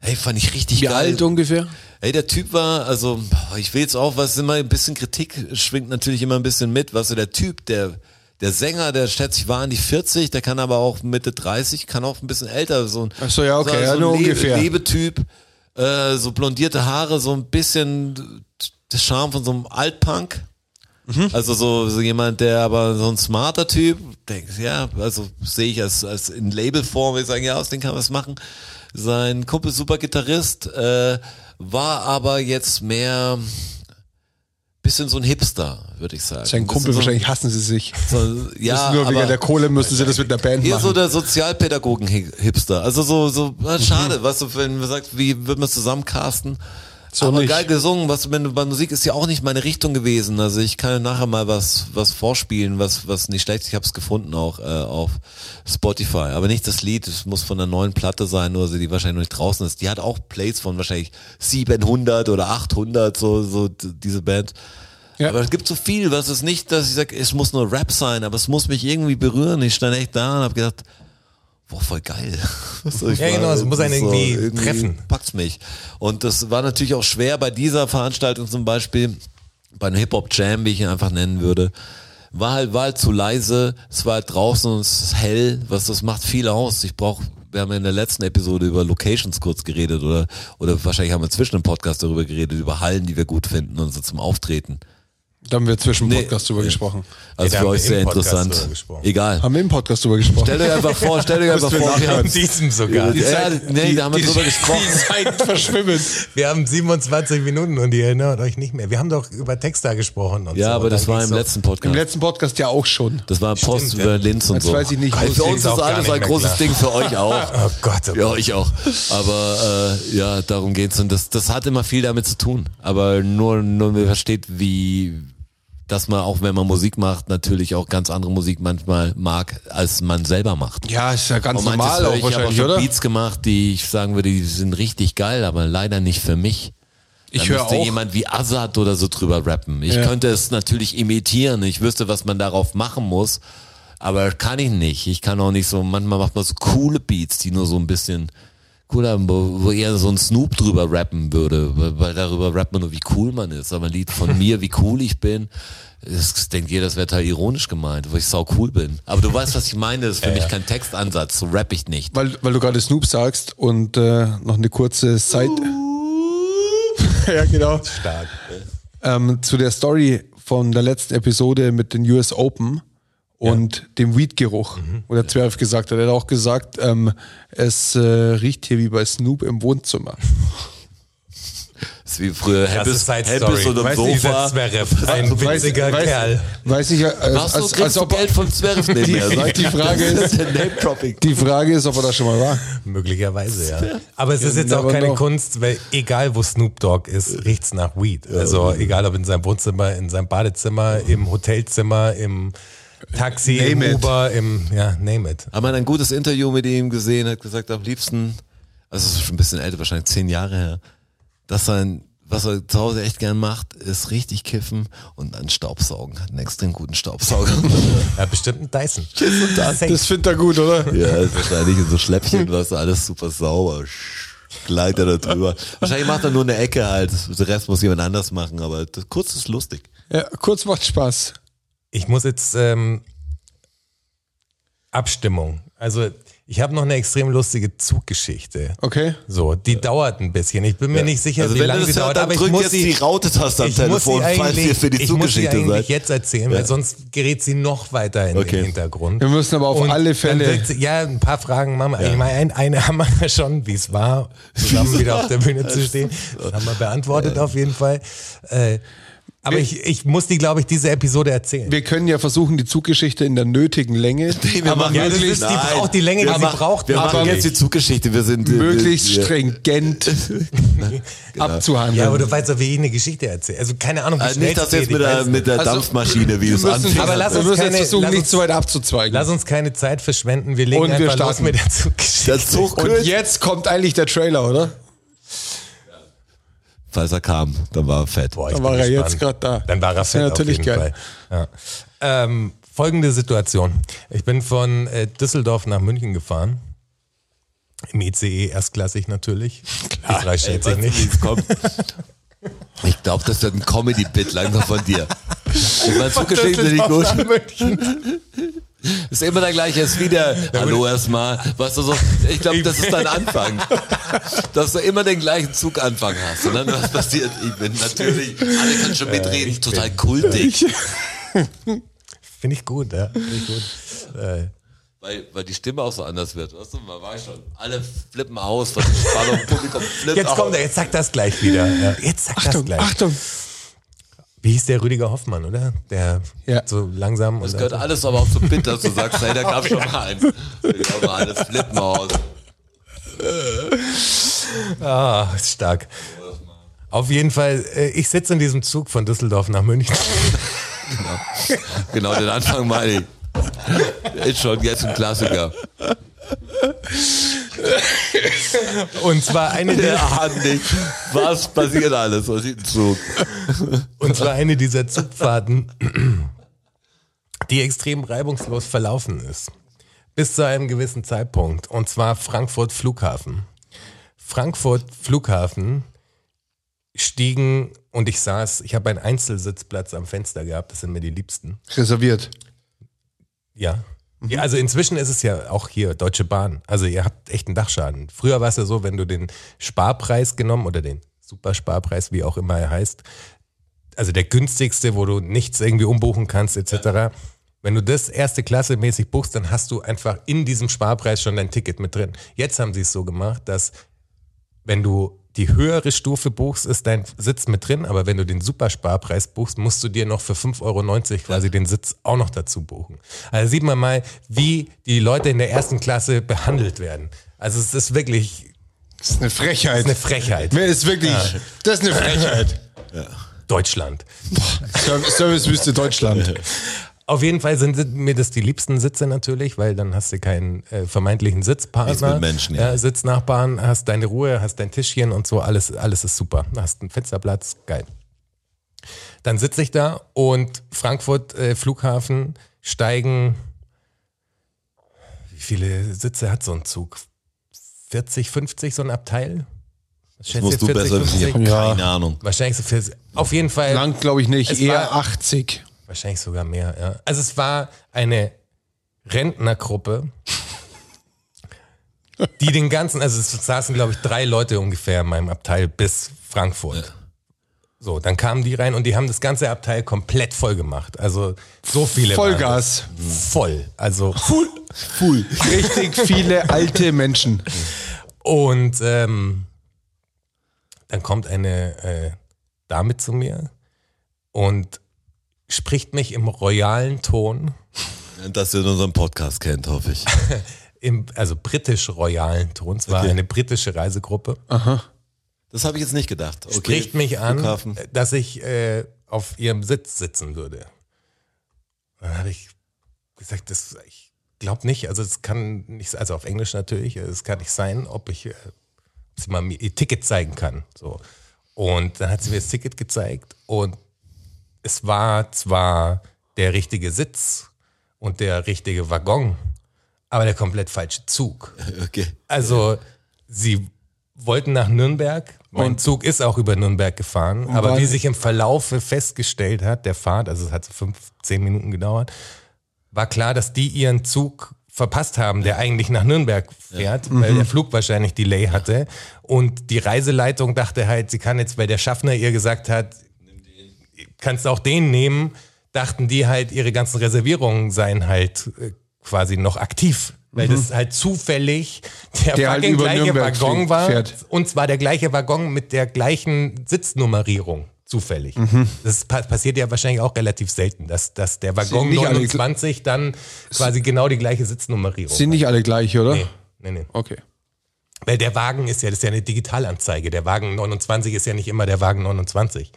Hey, fand ich richtig Wie geil. alt ungefähr? Ey, der Typ war, also ich will jetzt auch, was immer ein bisschen Kritik schwingt natürlich immer ein bisschen mit, was so der Typ, der der Sänger, der schätze ich war an die 40, der kann aber auch Mitte 30, kann auch ein bisschen älter, so ein Ach so, ja, okay, ja, ein nur Le ungefähr. Lebetyp, äh, so blondierte Haare, so ein bisschen der Charme von so einem Altpunk. Mhm. Also so, so jemand, der aber so ein smarter Typ, denkt, ja, also sehe ich als, als in Labelform, ich sage, ja, aus dem kann man was machen. Sein Kumpel, super Gitarrist, äh, war aber jetzt mehr bisschen so ein Hipster, würde ich sagen. Sein Ein Kumpel, bisschen wahrscheinlich hassen sie sich. So, [laughs] so, ja, nur wegen der Kohle müssen sie das mit der Band hier machen. so der Sozialpädagogen-Hipster. Also so, so Mhm. schade, weißt du, wenn man sagt, wie wird man es zusammencasten? So aber nicht. geil gesungen, was bei Musik ist ja auch nicht meine Richtung gewesen. Also ich kann nachher mal was was vorspielen, was was nicht schlecht. ist. Ich habe es gefunden auch äh, auf Spotify, aber nicht das Lied. Es muss von der neuen Platte sein, nur sie die wahrscheinlich noch nicht draußen ist. Die hat auch Plays von wahrscheinlich 700 oder 800 so so diese Band. Ja. Aber es gibt so viel, was es nicht, dass ich sage, es muss nur Rap sein, aber es muss mich irgendwie berühren. Ich stand echt da und habe gedacht, boah, voll geil. [laughs] Ja, genau, es muss einen so irgendwie treffen. Packt's mich. Und das war natürlich auch schwer bei dieser Veranstaltung zum Beispiel, bei einem Hip-Hop-Jam, wie ich ihn einfach nennen würde. War halt, war halt zu leise, es war halt draußen und es ist hell, was das macht viel aus. Ich brauche wir haben ja in der letzten Episode über Locations kurz geredet oder, oder wahrscheinlich haben wir zwischen dem Podcast darüber geredet, über Hallen, die wir gut finden und so zum Auftreten. Da haben wir zwischen Nee. Podcast drüber gesprochen. Also da für haben euch wir im sehr interessant. Egal. Haben wir im Podcast drüber gesprochen. Stellt euch einfach vor, stellt euch einfach vor. nachhören. In diesem sogar. Die Ja, nee, da haben wir drüber gesprochen. Die Zeiten verschwimmen. Wir haben 27 Minuten und ihr erinnert euch nicht mehr. Wir haben doch über Texter gesprochen und Ja, so. aber das war im letzten Im Podcast. letzten Podcast ja auch schon. Das war Post Stimmt, über. Linz und so. weiß ich nicht. Also für uns ist alles ein großes klar. Ding, für euch auch. [laughs] Oh Gott, oh Ja, ich auch. Aber äh, ja, darum geht's und das, das hat immer viel damit zu tun. Aber nur, nur man versteht, wie dass man auch, wenn man Musik macht, natürlich auch ganz andere Musik manchmal mag, als man selber macht. Ja, ist ja ganz normal auch ich, ich habe auch wahrscheinlich? Beats gemacht, die ich sagen würde, die sind richtig geil, aber leider nicht für mich. Ich höre müsste auch. jemand wie Azad oder so drüber rappen. Ich Ja. könnte es natürlich imitieren. Ich wüsste, was man darauf machen muss. Aber kann ich nicht. Ich kann auch nicht so, manchmal macht man so coole Beats, die nur so ein bisschen cooler, wo, wo eher so ein Snoop drüber rappen würde, weil- weil darüber rappt man nur, wie cool man ist. Aber ein Lied von mir, wie cool ich bin, das denkt jeder, das wäre total ironisch gemeint, wo ich sau cool bin. Aber du weißt, was ich meine, das ist für mich kein Textansatz, so rapp ich nicht. Weil, weil du gerade Snoop sagst und äh, noch eine kurze Zeit. [laughs] ja, genau. Stark. Ähm, zu der Story von der letzten Episode mit den US Open und dem Weed-Geruch, wo der Zwerg gesagt hat. Er hat auch gesagt, ähm, es äh, riecht hier wie bei Snoop im Wohnzimmer. Das ist wie früher Happis. Happis und Weißt im Sofa. Zwerg, ein witziger weiß, Kerl. Weiß ich, äh, als, kriegst als du ob er, Geld vom Zwerg nicht mehr. Die ich. Frage Das ist- die Frage ist, ob er da schon mal war. Möglicherweise, ja. Aber es ist jetzt auch never keine know. Kunst, weil egal wo Snoop Dogg ist, riecht's nach Weed. Also egal ob in seinem Wohnzimmer, in seinem Badezimmer, im Hotelzimmer, im Taxi, Name im it. Uber, im, ja, name it. Haben wir ein gutes Interview mit ihm gesehen, hat gesagt, am liebsten, also es ist schon ein bisschen älter, wahrscheinlich zehn Jahre her, dass sein, was er zu Hause echt gern macht, ist richtig kiffen und dann Staubsaugen. Hat einen extrem guten Staubsauger. [laughs] Ja, bestimmt ein Dyson. Das findet er gut, oder? ja, ist wahrscheinlich in so Schläppchen, [laughs] was alles super sauber. Gleitet er da drüber. Wahrscheinlich macht er nur eine Ecke halt. Der Rest muss jemand anders machen, aber das, kurz ist lustig. Ja, kurz macht Spaß. Ich muss jetzt ähm, Abstimmung. Also ich habe noch eine extrem lustige Zuggeschichte. Okay. So, die dauert ein bisschen. Ich bin mir nicht sicher, also wie lange sie dauert, aber ich muss jetzt sie, die Raute-Taste am Telefon, falls ihr für die ich muss sie eigentlich seid. jetzt erzählen, weil sonst gerät sie noch weiter in Okay. den Hintergrund. Wir müssen aber auf Und alle Fälle. sie- Ja, ein paar Fragen machen wir. Ich meine, ein, eine [laughs] haben wir ja schon, wie es war, zusammen wieder auf der Bühne zu stehen. Das haben wir beantwortet auf jeden Fall. Äh, Aber ich, ich muss die, glaube ich, diese Episode erzählen. Wir können ja versuchen, die Zuggeschichte in der nötigen Länge, [laughs] wir aber machen- Ja, das ist, die braucht die Länge, die wir sie machen- braucht. Wir machen jetzt die Zuggeschichte. Wir sind äh, möglichst wir, stringent abzuhandeln. Ja, aber du weißt doch, wie ich eine Geschichte erzähle. Also keine Ahnung, wie Also schnell nicht das es geht, jetzt mit der, weiß mit der Also, Dampfmaschine, wie wir es anfängt. Aber lass wir uns müssen keine- jetzt versuchen, lass nicht uns- zu weit abzuzweigen. Lass uns keine Zeit verschwenden. Wir legen Und wir einfach los starten. mit der Zuggeschichte. Der Zug Und jetzt kommt eigentlich der Trailer, oder? Falls er kam, dann war er fett. Boah, Dann war er gespannt. jetzt grad da. Dann war er Das fett natürlich auf jeden geil. Fall. Ja. Ähm, folgende Situation. Ich bin von äh, Düsseldorf nach München gefahren. Im ICE erstklassig natürlich. [laughs] Die Frage stellt sich nicht. es kommt? [laughs] Ich glaube, das wird ein Comedy-Bit langsam von dir. Ich meine, Zuggeschichte sind nicht gut. [laughs] Ist immer der gleiche, ist wieder, hallo erstmal, weißt du so, ich glaube, das ist dein [laughs] Anfang. Dass du immer den gleichen Zuganfang hast. Und dann was passiert? Ich bin natürlich, alle können schon mitreden, total kultig. [laughs] Finde ich gut, ja. Finde ich gut. Äh, Weil, weil die Stimme auch so anders wird. Weißt du, man weiß schon, alle flippen aus, von der Spannung, Publikum flippt jetzt aus. kommt er, jetzt sagt das gleich wieder. Ja, jetzt sagt das Achtung, gleich. Achtung. Wie hieß der Rüdiger Hoffmann, oder? Der Ja. so langsam. Das gehört alles aber auch zum Bit, dass du sagst, [laughs] hey, da gab schon mal eins. Ich glaube, alles flippen aus. Ah, stark. Auf jeden Fall, äh, ich sitze in diesem Zug von Düsseldorf nach München. Genau, den Anfang meine ich. Ist schon jetzt ein Klassiker. [laughs] Und zwar eine Der nicht, was passiert alles. Was ein Zug? und zwar eine dieser Zugfahrten, die extrem reibungslos verlaufen ist. Bis zu einem gewissen Zeitpunkt. Und zwar Frankfurt Flughafen. Frankfurt Flughafen stiegen und ich saß, ich habe einen Einzelsitzplatz am Fenster gehabt, das sind mir die liebsten. Reserviert. Ja. Ja. Also inzwischen ist es ja auch hier Deutsche Bahn. Also ihr habt echt einen Dachschaden. Früher war es ja so, wenn du den Sparpreis genommen oder den Supersparpreis, wie auch immer er heißt, also der günstigste, wo du nichts irgendwie umbuchen kannst etc. Wenn du das erste Klasse mäßig buchst, dann hast du einfach in diesem Sparpreis schon dein Ticket mit drin. Jetzt haben sie es so gemacht, dass wenn du die höhere Stufe buchst, ist dein Sitz mit drin, aber wenn du den Supersparpreis buchst, musst du dir noch für 5,90 Euro quasi den Sitz auch noch dazu buchen. Also sieht man mal, wie die Leute in der ersten Klasse behandelt werden. Also es ist wirklich Das ist eine Frechheit. eine Frechheit. Wer ist wirklich, das ist eine Frechheit. Deutschland. Service- Servicewüste Deutschland. [laughs] Auf jeden Fall sind mir das die liebsten Sitze natürlich, weil dann hast du keinen äh, vermeintlichen Sitzpartner. Mit Menschen, ja. ja. Sitznachbarn, hast deine Ruhe, hast dein Tischchen und so, alles, alles ist super. Hast einen Fensterplatz, geil. Dann sitze ich da und Frankfurt äh, Flughafen steigen, wie viele Sitze hat so ein Zug? 40, 50 so ein Abteil? Was Das schätzt musst ihr, du besser wissen. Ich habe Ja. keine Ahnung. Wahrscheinlich so 40. Auf jeden Fall. Lang glaube ich nicht, Es eher war- 80. Wahrscheinlich sogar mehr, ja. Also es war eine Rentnergruppe, [laughs] die den ganzen, also es saßen, glaube ich, drei Leute ungefähr in meinem Abteil bis Frankfurt. So, dann kamen die rein und die haben das ganze Abteil komplett voll gemacht. Also so viele. Vollgas. Voll. Also Full. Richtig viele alte Menschen. und ähm, dann kommt eine äh, Dame zu mir und spricht mich im royalen Ton Dass ihr unseren Podcast kennt, hoffe ich. [laughs] im, also britisch-royalen Ton. Es war Okay. eine britische Reisegruppe. Das habe ich jetzt nicht gedacht. Okay. Spricht mich an, Flughafen. dass ich äh, auf ihrem Sitz sitzen würde. Dann habe ich gesagt, das, ich glaube nicht. Also es kann nicht, also auf Englisch natürlich, es kann nicht sein, ob ich, äh, sie mal mir ihr Ticket zeigen kann. So. Und dann hat sie mir das Ticket gezeigt und es war zwar der richtige Sitz und der richtige Waggon, aber der komplett falsche Zug. [laughs] Okay. Also, sie wollten nach Nürnberg. Mein Zug ist auch über Nürnberg gefahren. Aber wie sich im Verlaufe festgestellt hat, der Fahrt, also es hat so fünf, zehn Minuten gedauert, war klar, dass die ihren Zug verpasst haben, der eigentlich nach Nürnberg fährt, weil der Flug wahrscheinlich Delay hatte. Und die Reiseleitung dachte halt, sie kann jetzt, weil der Schaffner ihr gesagt hat, kannst auch den nehmen, dachten die halt, ihre ganzen Reservierungen seien halt äh, quasi noch aktiv. Weil das halt zufällig der, Der halt gleiche Nürnberg Waggon war. fährt. Und zwar der gleiche Waggon mit der gleichen Sitznummerierung. zufällig. Das pa passiert ja wahrscheinlich auch relativ selten, dass, dass der Waggon nicht alle 29 dann quasi genau die gleiche Sitznummerierung Sind nicht alle gleich, oder? hat. Nee, nee, nee. Okay. Weil der Wagen ist ja, das ist ja eine Digitalanzeige. Der Wagen 29 ist ja nicht immer der Wagen 29.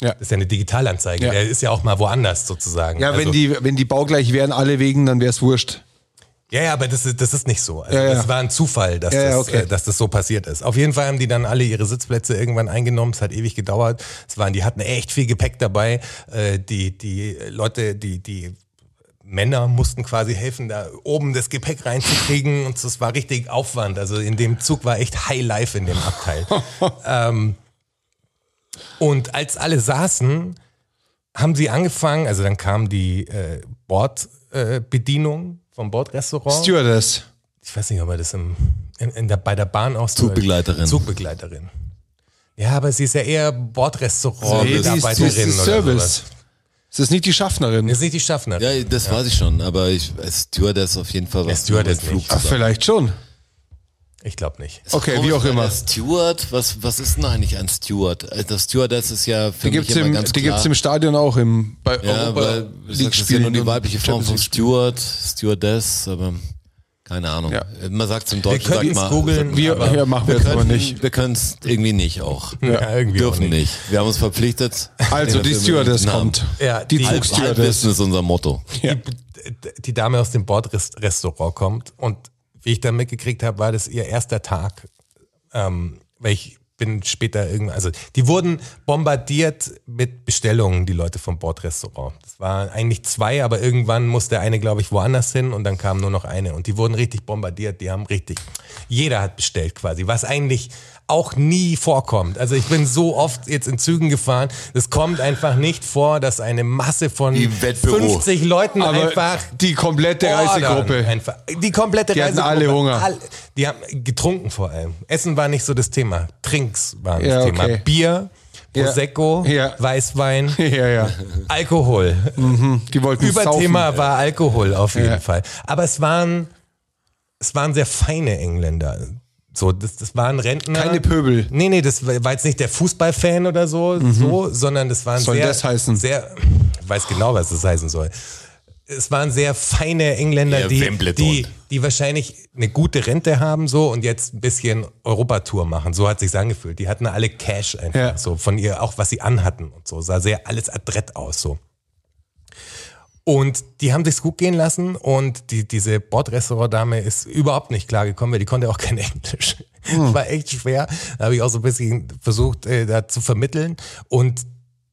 Ja. Das ist ja eine Digitalanzeige. Ja. Der ist ja auch mal woanders sozusagen. Ja, wenn Also- die, wenn die baugleich wären, alle wegen, dann wäre es wurscht. Ja, ja, aber das ist, das ist nicht so. Also Ja, ja. Das war ein Zufall, dass, Ja, ja, das, okay. äh, dass das so passiert ist. Auf jeden Fall haben die dann alle ihre Sitzplätze irgendwann eingenommen. Es hat ewig gedauert. Es waren, die hatten echt viel Gepäck dabei. Äh, die, die Leute, die, die Männer mussten quasi helfen, da oben das Gepäck reinzukriegen. Und das war richtig Aufwand. Also in dem Zug war echt High Life in dem Abteil. [laughs] ähm, und als alle saßen, haben sie angefangen, also dann kam die äh, Bordbedienung äh, vom Bordrestaurant. Stewardess. Ich weiß nicht, ob er das im, in, in der, bei der Bahn auch so- Zugbegleiterin. Zugbegleiterin. Ja, aber sie ist ja eher Nee, Bordrestaurant-Mitarbeiterin ist oder Service. sowas. Es ist nicht die Schaffnerin. Das ist nicht die Schaffnerin. Ja, das weiß ich schon, aber ich, Stewardess auf jeden Fall was. Stewardess mit Flug. Ach, vielleicht schon. Ich glaube nicht. Okay, Komisch, wie auch immer. Steward, was, was ist denn eigentlich ein Steward? Also Das Stewardess ist ja für Die mich gibt's immer im, ganz die klar. gibt's im Stadion auch im, bei ja, Europa weil League sag, das ist ja Spielen nur die weibliche Form von. Steward, Stewardess, aber keine Ahnung. Ja. Man sagt zum Deutschen, sagt mal. googeln, Wir, ja, machen wir wir jetzt aber können nicht. Wir können es irgendwie nicht auch. Ja, irgendwie auch Dürfen nicht. Wir haben uns verpflichtet. Also die Stewardess kommt. Ja, die die- Zugstewardess. Ist unser Motto. Ja. die, die Dame aus dem Bordrestaurant kommt und wie ich dann mitgekriegt habe, war das ihr erster Tag. Ähm, weil ich bin später irgendwann, also die wurden bombardiert mit Bestellungen, die Leute vom Bordrestaurant. Das waren eigentlich zwei, aber irgendwann musste eine, glaube ich, woanders hin und dann kam nur noch eine und die wurden richtig bombardiert, die haben richtig, jeder hat bestellt quasi, was eigentlich auch nie vorkommt. Also ich bin so oft jetzt in Zügen gefahren, es kommt einfach nicht vor, dass eine Masse von Wie Wettbüro. 50 Leuten Aber einfach die komplette Reisegruppe. Einfach. Die komplette Die hatten Reisegruppe. alle Hunger. All, die haben getrunken vor allem. Essen war nicht so das Thema. Trinks waren das Ja, Thema. okay. Bier. Prosecco, Ja. Weißwein, [laughs] Ja, ja. Alkohol. Die wollten Überthema saufen. war Alkohol auf jeden Ja. Fall. Aber es waren, es waren sehr feine Engländer. So, das, das waren Rentner. Keine Pöbel. Nee, nee, das war jetzt nicht der Fußballfan oder so, so sondern das waren Mhm. Soll sehr, das heißen? sehr, ich weiß genau, was das heißen soll. Es waren sehr feine Engländer, Ja, die, die, die wahrscheinlich eine gute Rente haben so und jetzt ein bisschen Europatour machen. So hat sich's angefühlt. Die hatten alle Cash einfach Ja. so von ihr, auch was sie anhatten und so. Sah sehr alles adrett aus so. Und die haben sich's gut gehen lassen und die, diese Bordrestaurant-Dame ist überhaupt nicht klargekommen, weil die konnte auch kein [laughs] Englisch. Das war echt schwer. Da habe ich auch so ein bisschen versucht, äh, da zu vermitteln. Und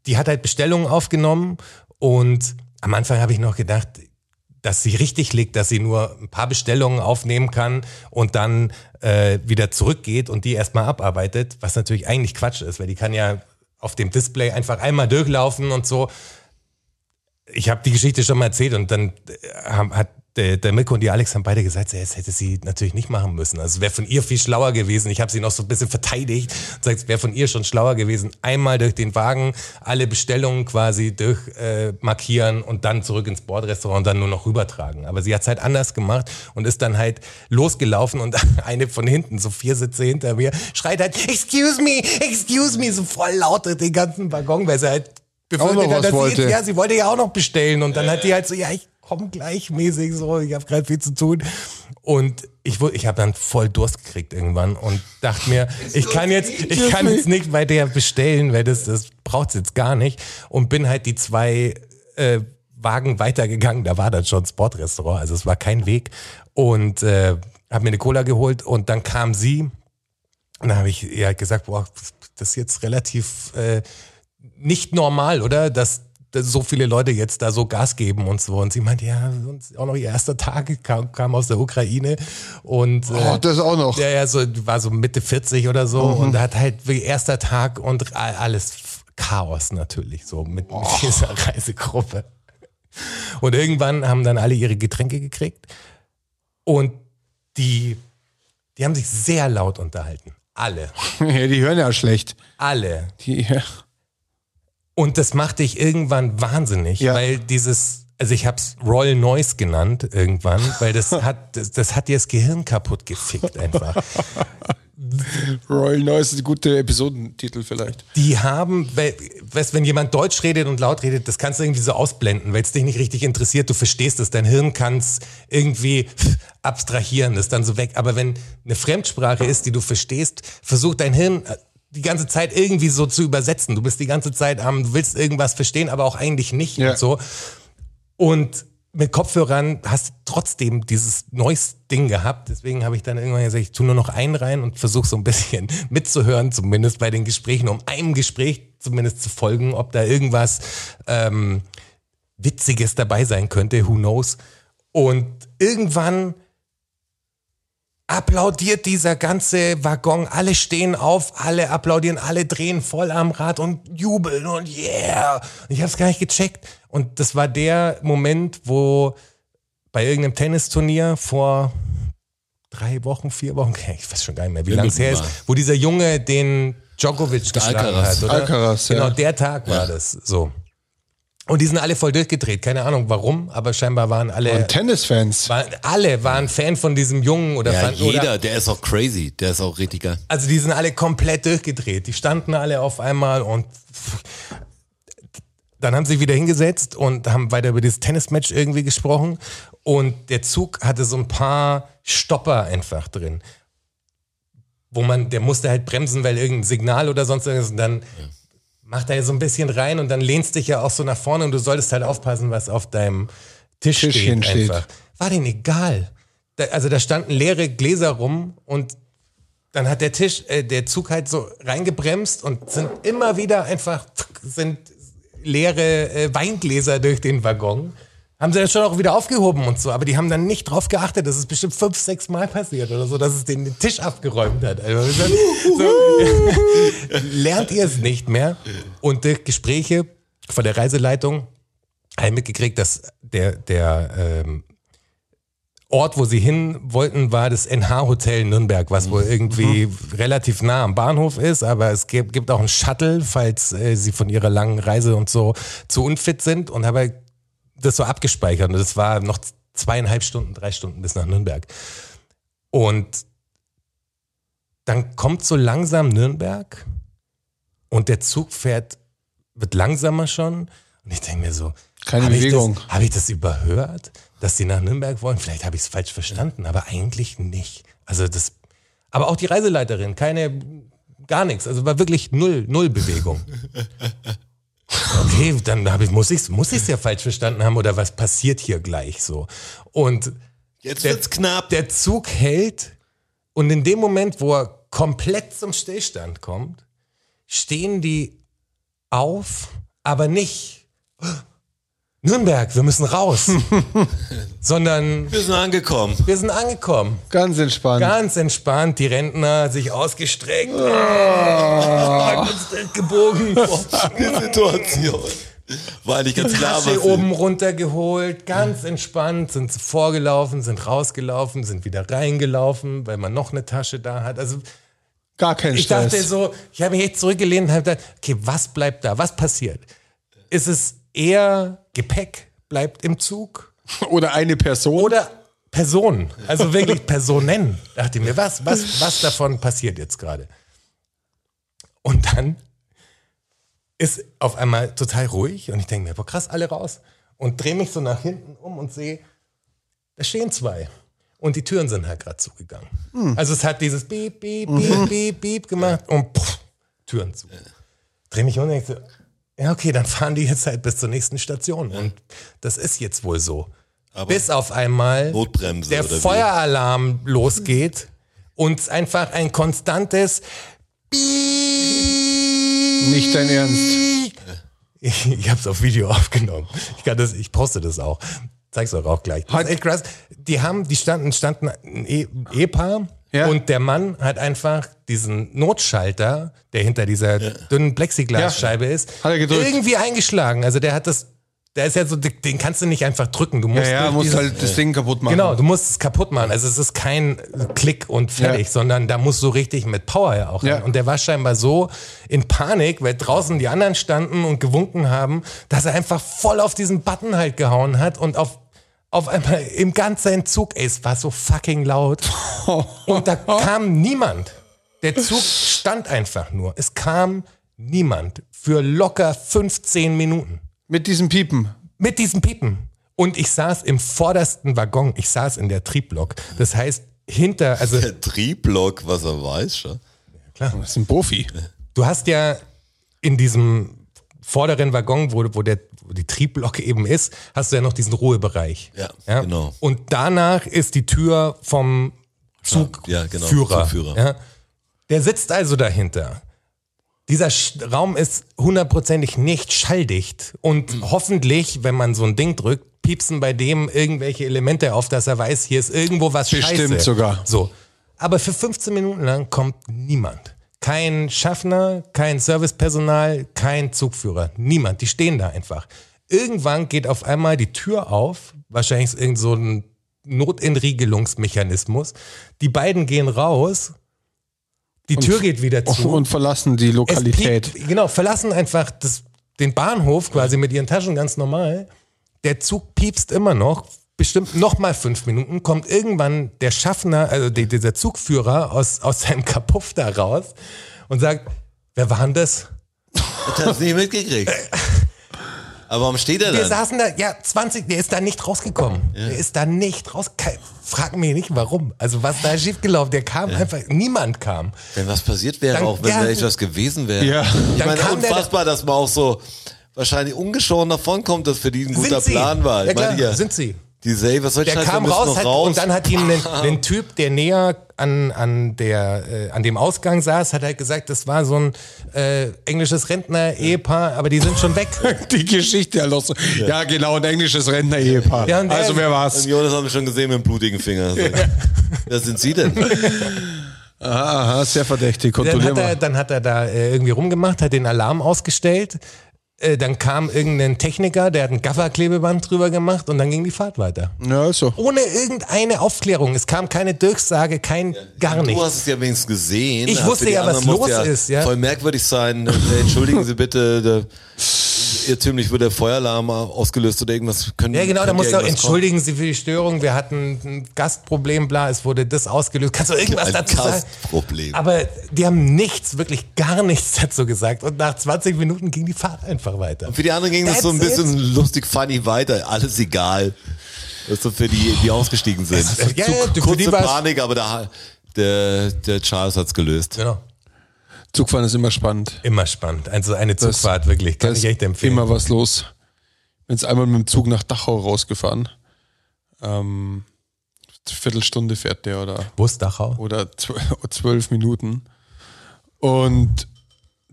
die hat halt Bestellungen aufgenommen und am Anfang habe ich noch gedacht, dass sie richtig liegt, dass sie nur ein paar Bestellungen aufnehmen kann und dann äh, wieder zurückgeht und die erstmal abarbeitet, was natürlich eigentlich Quatsch ist, weil die kann ja auf dem Display einfach einmal durchlaufen und so ich habe die Geschichte schon mal erzählt und dann äh, haben- hat der, der Mirko und die Alex haben beide gesagt, das hätte sie natürlich nicht machen müssen. Also es wäre von ihr viel schlauer gewesen. Ich habe sie noch so ein bisschen verteidigt und gesagt, es wäre von ihr schon schlauer gewesen, einmal durch den Wagen alle Bestellungen quasi durch äh, markieren und dann zurück ins Bordrestaurant und dann nur noch rübertragen. Aber sie hat's halt anders gemacht und ist dann halt losgelaufen und [laughs] eine von hinten, so vier Sitze hinter mir, schreit halt, excuse me, excuse me, so voll laut durch den ganzen Waggon, weil sie halt befürchtet hat, dass sie wollte. jetzt, ja, sie wollte ja auch noch bestellen. Und dann hat die halt so, ja, ich komme gleich mäßig so, ich habe gerade viel zu tun. Und ich ich habe dann voll Durst gekriegt irgendwann und dachte mir, ich kann jetzt, ich kann jetzt nicht bei der bestellen, weil das, das braucht's jetzt gar nicht. Und bin halt die zwei äh, Wagen weitergegangen, da war dann schon ein Sportrestaurant, also es war kein Weg. Und äh, habe mir eine Cola geholt und dann kam sie. Und dann habe ich ihr halt gesagt, boah, das ist jetzt relativ äh, nicht normal, oder? Dass, dass so viele Leute jetzt da so Gas geben und so. Und sie meinte, ja, sonst auch noch ihr erster Tag, kam, kam aus der Ukraine und äh, Oh, das auch noch. ja, ja, so war so Mitte 40 oder so und hat halt wirklich erster Tag und alles Chaos natürlich so mit, mit dieser Reisegruppe. Und irgendwann haben dann alle ihre Getränke gekriegt und die, die haben sich sehr laut unterhalten. Alle. [laughs] Ja, die hören ja schlecht. Alle. Die, ja. Und das machte ich irgendwann wahnsinnig, Ja. weil dieses, also ich habe es Royal Noise genannt irgendwann, weil das [laughs] hat, das, das hat dir das Gehirn kaputt gefickt einfach. Royal Noise ist ein guter Episodentitel vielleicht. Die haben, we- weißt, wenn jemand Deutsch redet und laut redet, das kannst du irgendwie so ausblenden, weil es dich nicht richtig interessiert. Du verstehst es, dein Hirn kann es irgendwie abstrahieren, ist dann so weg. Aber wenn eine Fremdsprache ist, die du verstehst, versucht dein Hirn die ganze Zeit irgendwie so zu übersetzen. Du bist die ganze Zeit am, du willst irgendwas verstehen, aber auch eigentlich nicht Ja. und so. Und mit Kopfhörern hast du trotzdem dieses neues Ding gehabt. Deswegen habe ich dann irgendwann gesagt, ich tue nur noch einen rein und versuche so ein bisschen [laughs] mitzuhören, zumindest bei den Gesprächen, um einem Gespräch zumindest zu folgen, ob da irgendwas ähm, Witziges dabei sein könnte, who knows. Und irgendwann applaudiert dieser ganze Waggon, alle stehen auf, alle applaudieren, alle drehen voll am Rad und jubeln und yeah. Und ich habe es gar nicht gecheckt. Und das war der Moment, wo bei irgendeinem Tennisturnier vor drei Wochen, vier Wochen, [laughs] ich weiß schon gar nicht mehr, wie lange es her ist, wo dieser Junge den Djokovic geschlagen Alcaraz. hat, oder? Alcaraz, ja. Genau, der Tag war das, so. Und die sind alle voll durchgedreht, keine Ahnung warum, aber scheinbar waren alle, Und Tennisfans. waren, alle waren Fan von diesem Jungen oder Ja, fanden, jeder, oder, der ist auch crazy. Der ist auch richtig geil. also die sind alle komplett durchgedreht. Die standen alle auf einmal und dann haben sie wieder hingesetzt und haben weiter über dieses Tennismatch irgendwie gesprochen. Und der Zug hatte so ein paar Stopper einfach drin. Wo man, der musste halt bremsen, weil irgendein Signal oder sonst irgendwas. Und dann macht er so ein bisschen rein und dann lehnst dich ja auch so nach vorne und du solltest halt aufpassen, was auf deinem Tisch Tischchen steht. steht. War denen egal. Da, also da standen leere Gläser rum und dann hat der Tisch, äh, der Zug halt so reingebremst und sind immer wieder einfach sind leere äh, Weingläser durch den Waggon. Haben sie dann schon auch wieder aufgehoben und so, aber die haben dann nicht drauf geachtet. Das ist bestimmt fünf, sechs Mal passiert oder so, dass es den, den Tisch abgeräumt hat. Also so, [laughs] lernt ihr es nicht mehr. Und durch Gespräche von der Reiseleitung habe ich mitgekriegt, dass der, der ähm, Ort, wo sie hin wollten, war das NH-Hotel Nürnberg, was wohl irgendwie relativ nah am Bahnhof ist, aber es gibt, gibt auch einen Shuttle, falls äh, sie von ihrer langen Reise und so zu unfit sind und habe das so abgespeichert und das war noch zweieinhalb Stunden, drei Stunden bis nach Nürnberg. Und dann kommt so langsam Nürnberg und der Zug fährt, wird langsamer schon und ich denke mir so, Keine habe ich Bewegung. das- Habe ich das überhört, dass die nach Nürnberg wollen? Vielleicht habe ich es falsch verstanden, aber eigentlich nicht. Also das, aber auch die Reiseleiterin, keine, gar nichts. Also war wirklich null, null Bewegung. [laughs] Okay, dann habe ich, muss ich es muss ich's ja falsch verstanden haben oder was passiert hier gleich so? Und Jetzt der, wird's knapp. der Zug hält und in dem Moment, wo er komplett zum Stillstand kommt, stehen die auf, aber nicht Nürnberg, wir müssen raus, [laughs] sondern Wir sind angekommen. wir sind angekommen. Ganz entspannt. Ganz entspannt, die Rentner sich ausgestreckt, ganz gebogen, Die Situation. War nicht ganz klar, Tasche was oben runtergeholt, ganz entspannt, sind sie vorgelaufen, sind rausgelaufen, sind wieder reingelaufen, weil man noch eine Tasche da hat. Also Gar kein ich Stress. dachte so, ich habe mich echt zurückgelehnt und habe gedacht, okay, was bleibt da? Was passiert? Ist es eher Gepäck bleibt im Zug Oder eine Person. oder Personen? Also wirklich Personen. Dachte ich mir, was, was, was davon passiert jetzt gerade? Und dann ist auf einmal total ruhig und ich denke mir, boah, krass, alle raus. Und drehe mich so nach hinten um und sehe, da stehen zwei. Und die Türen sind halt gerade zugegangen. Also es hat dieses Beep, Beep, Beep, Beep, Beep gemacht und puff, Türen zu. Dreh mich um und denke so, ja okay, dann fahren die jetzt halt bis zur nächsten Station. Und das ist jetzt wohl so. bis auf einmal Notbremse der oder wie? Feueralarm losgeht und einfach ein konstantes Nicht dein Ernst. [laughs] ich, ich habe es auf Video [laughs] aufgenommen. Ich kann das, ich poste das auch. Zeig's euch auch gleich. Das ist echt krass. Die haben, die standen, standen ein E- Ehepaar Ja. und der Mann hat einfach diesen Notschalter, der hinter dieser dünnen Plexiglasscheibe ist, Hat er gedrückt. irgendwie eingeschlagen. Also der hat das, der ist ja so, den kannst du nicht einfach drücken. Du musst Ja, ja, musst dieses- halt das Ding kaputt machen. Genau, du musst es kaputt machen. Also es ist kein Klick und fertig, Ja. sondern da muss so richtig mit Power ja auch Ja. rein. Und der war scheinbar so in Panik, weil draußen die anderen standen und gewunken haben, dass er einfach voll auf diesen Button halt gehauen hat und auf, auf einmal im ganzen Zug, ey, es war so fucking laut. Und da kam niemand. Der Zug stand einfach nur. Es kam niemand für locker 15 Minuten Mit diesem Piepen. mit diesem Piepen. Und ich saß im vordersten Waggon. Ich saß in der Trieblok. Das heißt, hinter, also Der Trieblock, was er weiß, schon. Das ist ein Profi. du hast ja in diesem vorderen Waggon, wo, wo, der, die Trieblok eben ist, hast du ja noch diesen Ruhebereich. Ja, genau. Und danach ist die Tür vom Ja, genau, Zugführer. Zugführer. Ja. Der sitzt also dahinter. Dieser Sch- Raum ist hundertprozentig nicht schalldicht. Und Mhm. hoffentlich, wenn man so ein Ding drückt, piepsen bei dem irgendwelche Elemente auf, dass er weiß, hier ist irgendwo was Bestimmt scheiße. sogar. So. Aber für 15 Minuten lang kommt niemand. Kein Schaffner, kein Servicepersonal, kein Zugführer. Niemand. Die stehen da einfach. Irgendwann geht auf einmal die Tür auf. Wahrscheinlich ist irgend so ein Notentriegelungsmechanismus. Die beiden gehen raus. Die Tür geht wieder zu. Und verlassen die Lokalität. piept, genau, verlassen einfach das, den Bahnhof quasi mit ihren Taschen ganz normal. Der Zug piepst immer noch, bestimmt noch mal fünf Minuten, kommt irgendwann der Schaffner, also die, dieser Zugführer aus, aus seinem Kapuff da raus und sagt, wer war denn das? Hat das nicht mitgekriegt. Aber warum steht er Wir dann? saßen da, ja, 20, der ist da nicht rausgekommen. Der ist da nicht raus. Kein- Frag mich nicht, warum. Also was da schiefgelaufen, der kam einfach, niemand kam. Wenn was passiert wäre, Dann- auch wenn ja, da echt was gewesen wäre. Ja. Ich Dann meine, kam der- unfassbar, dass man auch so wahrscheinlich ungeschoren davonkommt, dass für die ein guter? Plan war. Ich Ja, klar, meine, ja, sind sie. Die say, was soll ich Der kam raus, hat, raus. und dann hat ihm [laughs] ein, Typ, der näher an, an, der, äh, an dem Ausgang saß, hat halt gesagt, das war so ein äh, englisches Rentner-Ehepaar, aber die sind schon weg. [laughs] Die Geschichte, Herr Losse. Ja. genau, ein englisches Rentner-Ehepaar. Ja, und also wer Und war's? Jonas haben wir schon gesehen mit dem blutigen Finger. So. Wer sind Sie denn? [laughs] Aha, sehr verdächtig. Dann Kontrollieren hat, er, dann hat er da äh, irgendwie rumgemacht, hat den Alarm ausgestellt. Äh, dann kam irgendein Techniker, der hat ein Gafferklebeband drüber gemacht und dann ging die Fahrt weiter. Ja, also. Ohne irgendeine Aufklärung. Es kam keine Durchsage, kein gar Du nichts. hast es ja wenigstens gesehen. Ich wusste ja, was los ist, ja. Voll merkwürdig sein. Äh, Entschuldigen Sie bitte, der, irrtümlich wird der Feueralarm ausgelöst oder irgendwas. Können, Ja, genau, da musst du auch entschuldigen Sie für die Störung. Wir hatten ein Gastproblem, bla, es wurde das ausgelöst. Kannst du irgendwas Ein dazu sagen? Gastproblem. Aber die haben nichts, wirklich gar nichts dazu gesagt. Und nach 20 Minuten ging die Fahrt einfach weiter. Für die anderen ging das so ein That's bisschen lustig funny weiter. Alles egal. Das ist so für die, die ausgestiegen sind. Es- ja, Zu- ja, kurze Panik, aber der, der, der Charles hat's gelöst. Genau. Zugfahren ist immer spannend. Immer spannend. Also eine Zugfahrt, wirklich. Kann ich echt empfehlen. Immer was los. Bin jetzt einmal mit dem Zug nach Dachau rausgefahren. Ähm, Viertelstunde fährt der oder Wo ist Dachau? oder zw- [laughs] zwölf Minuten. Und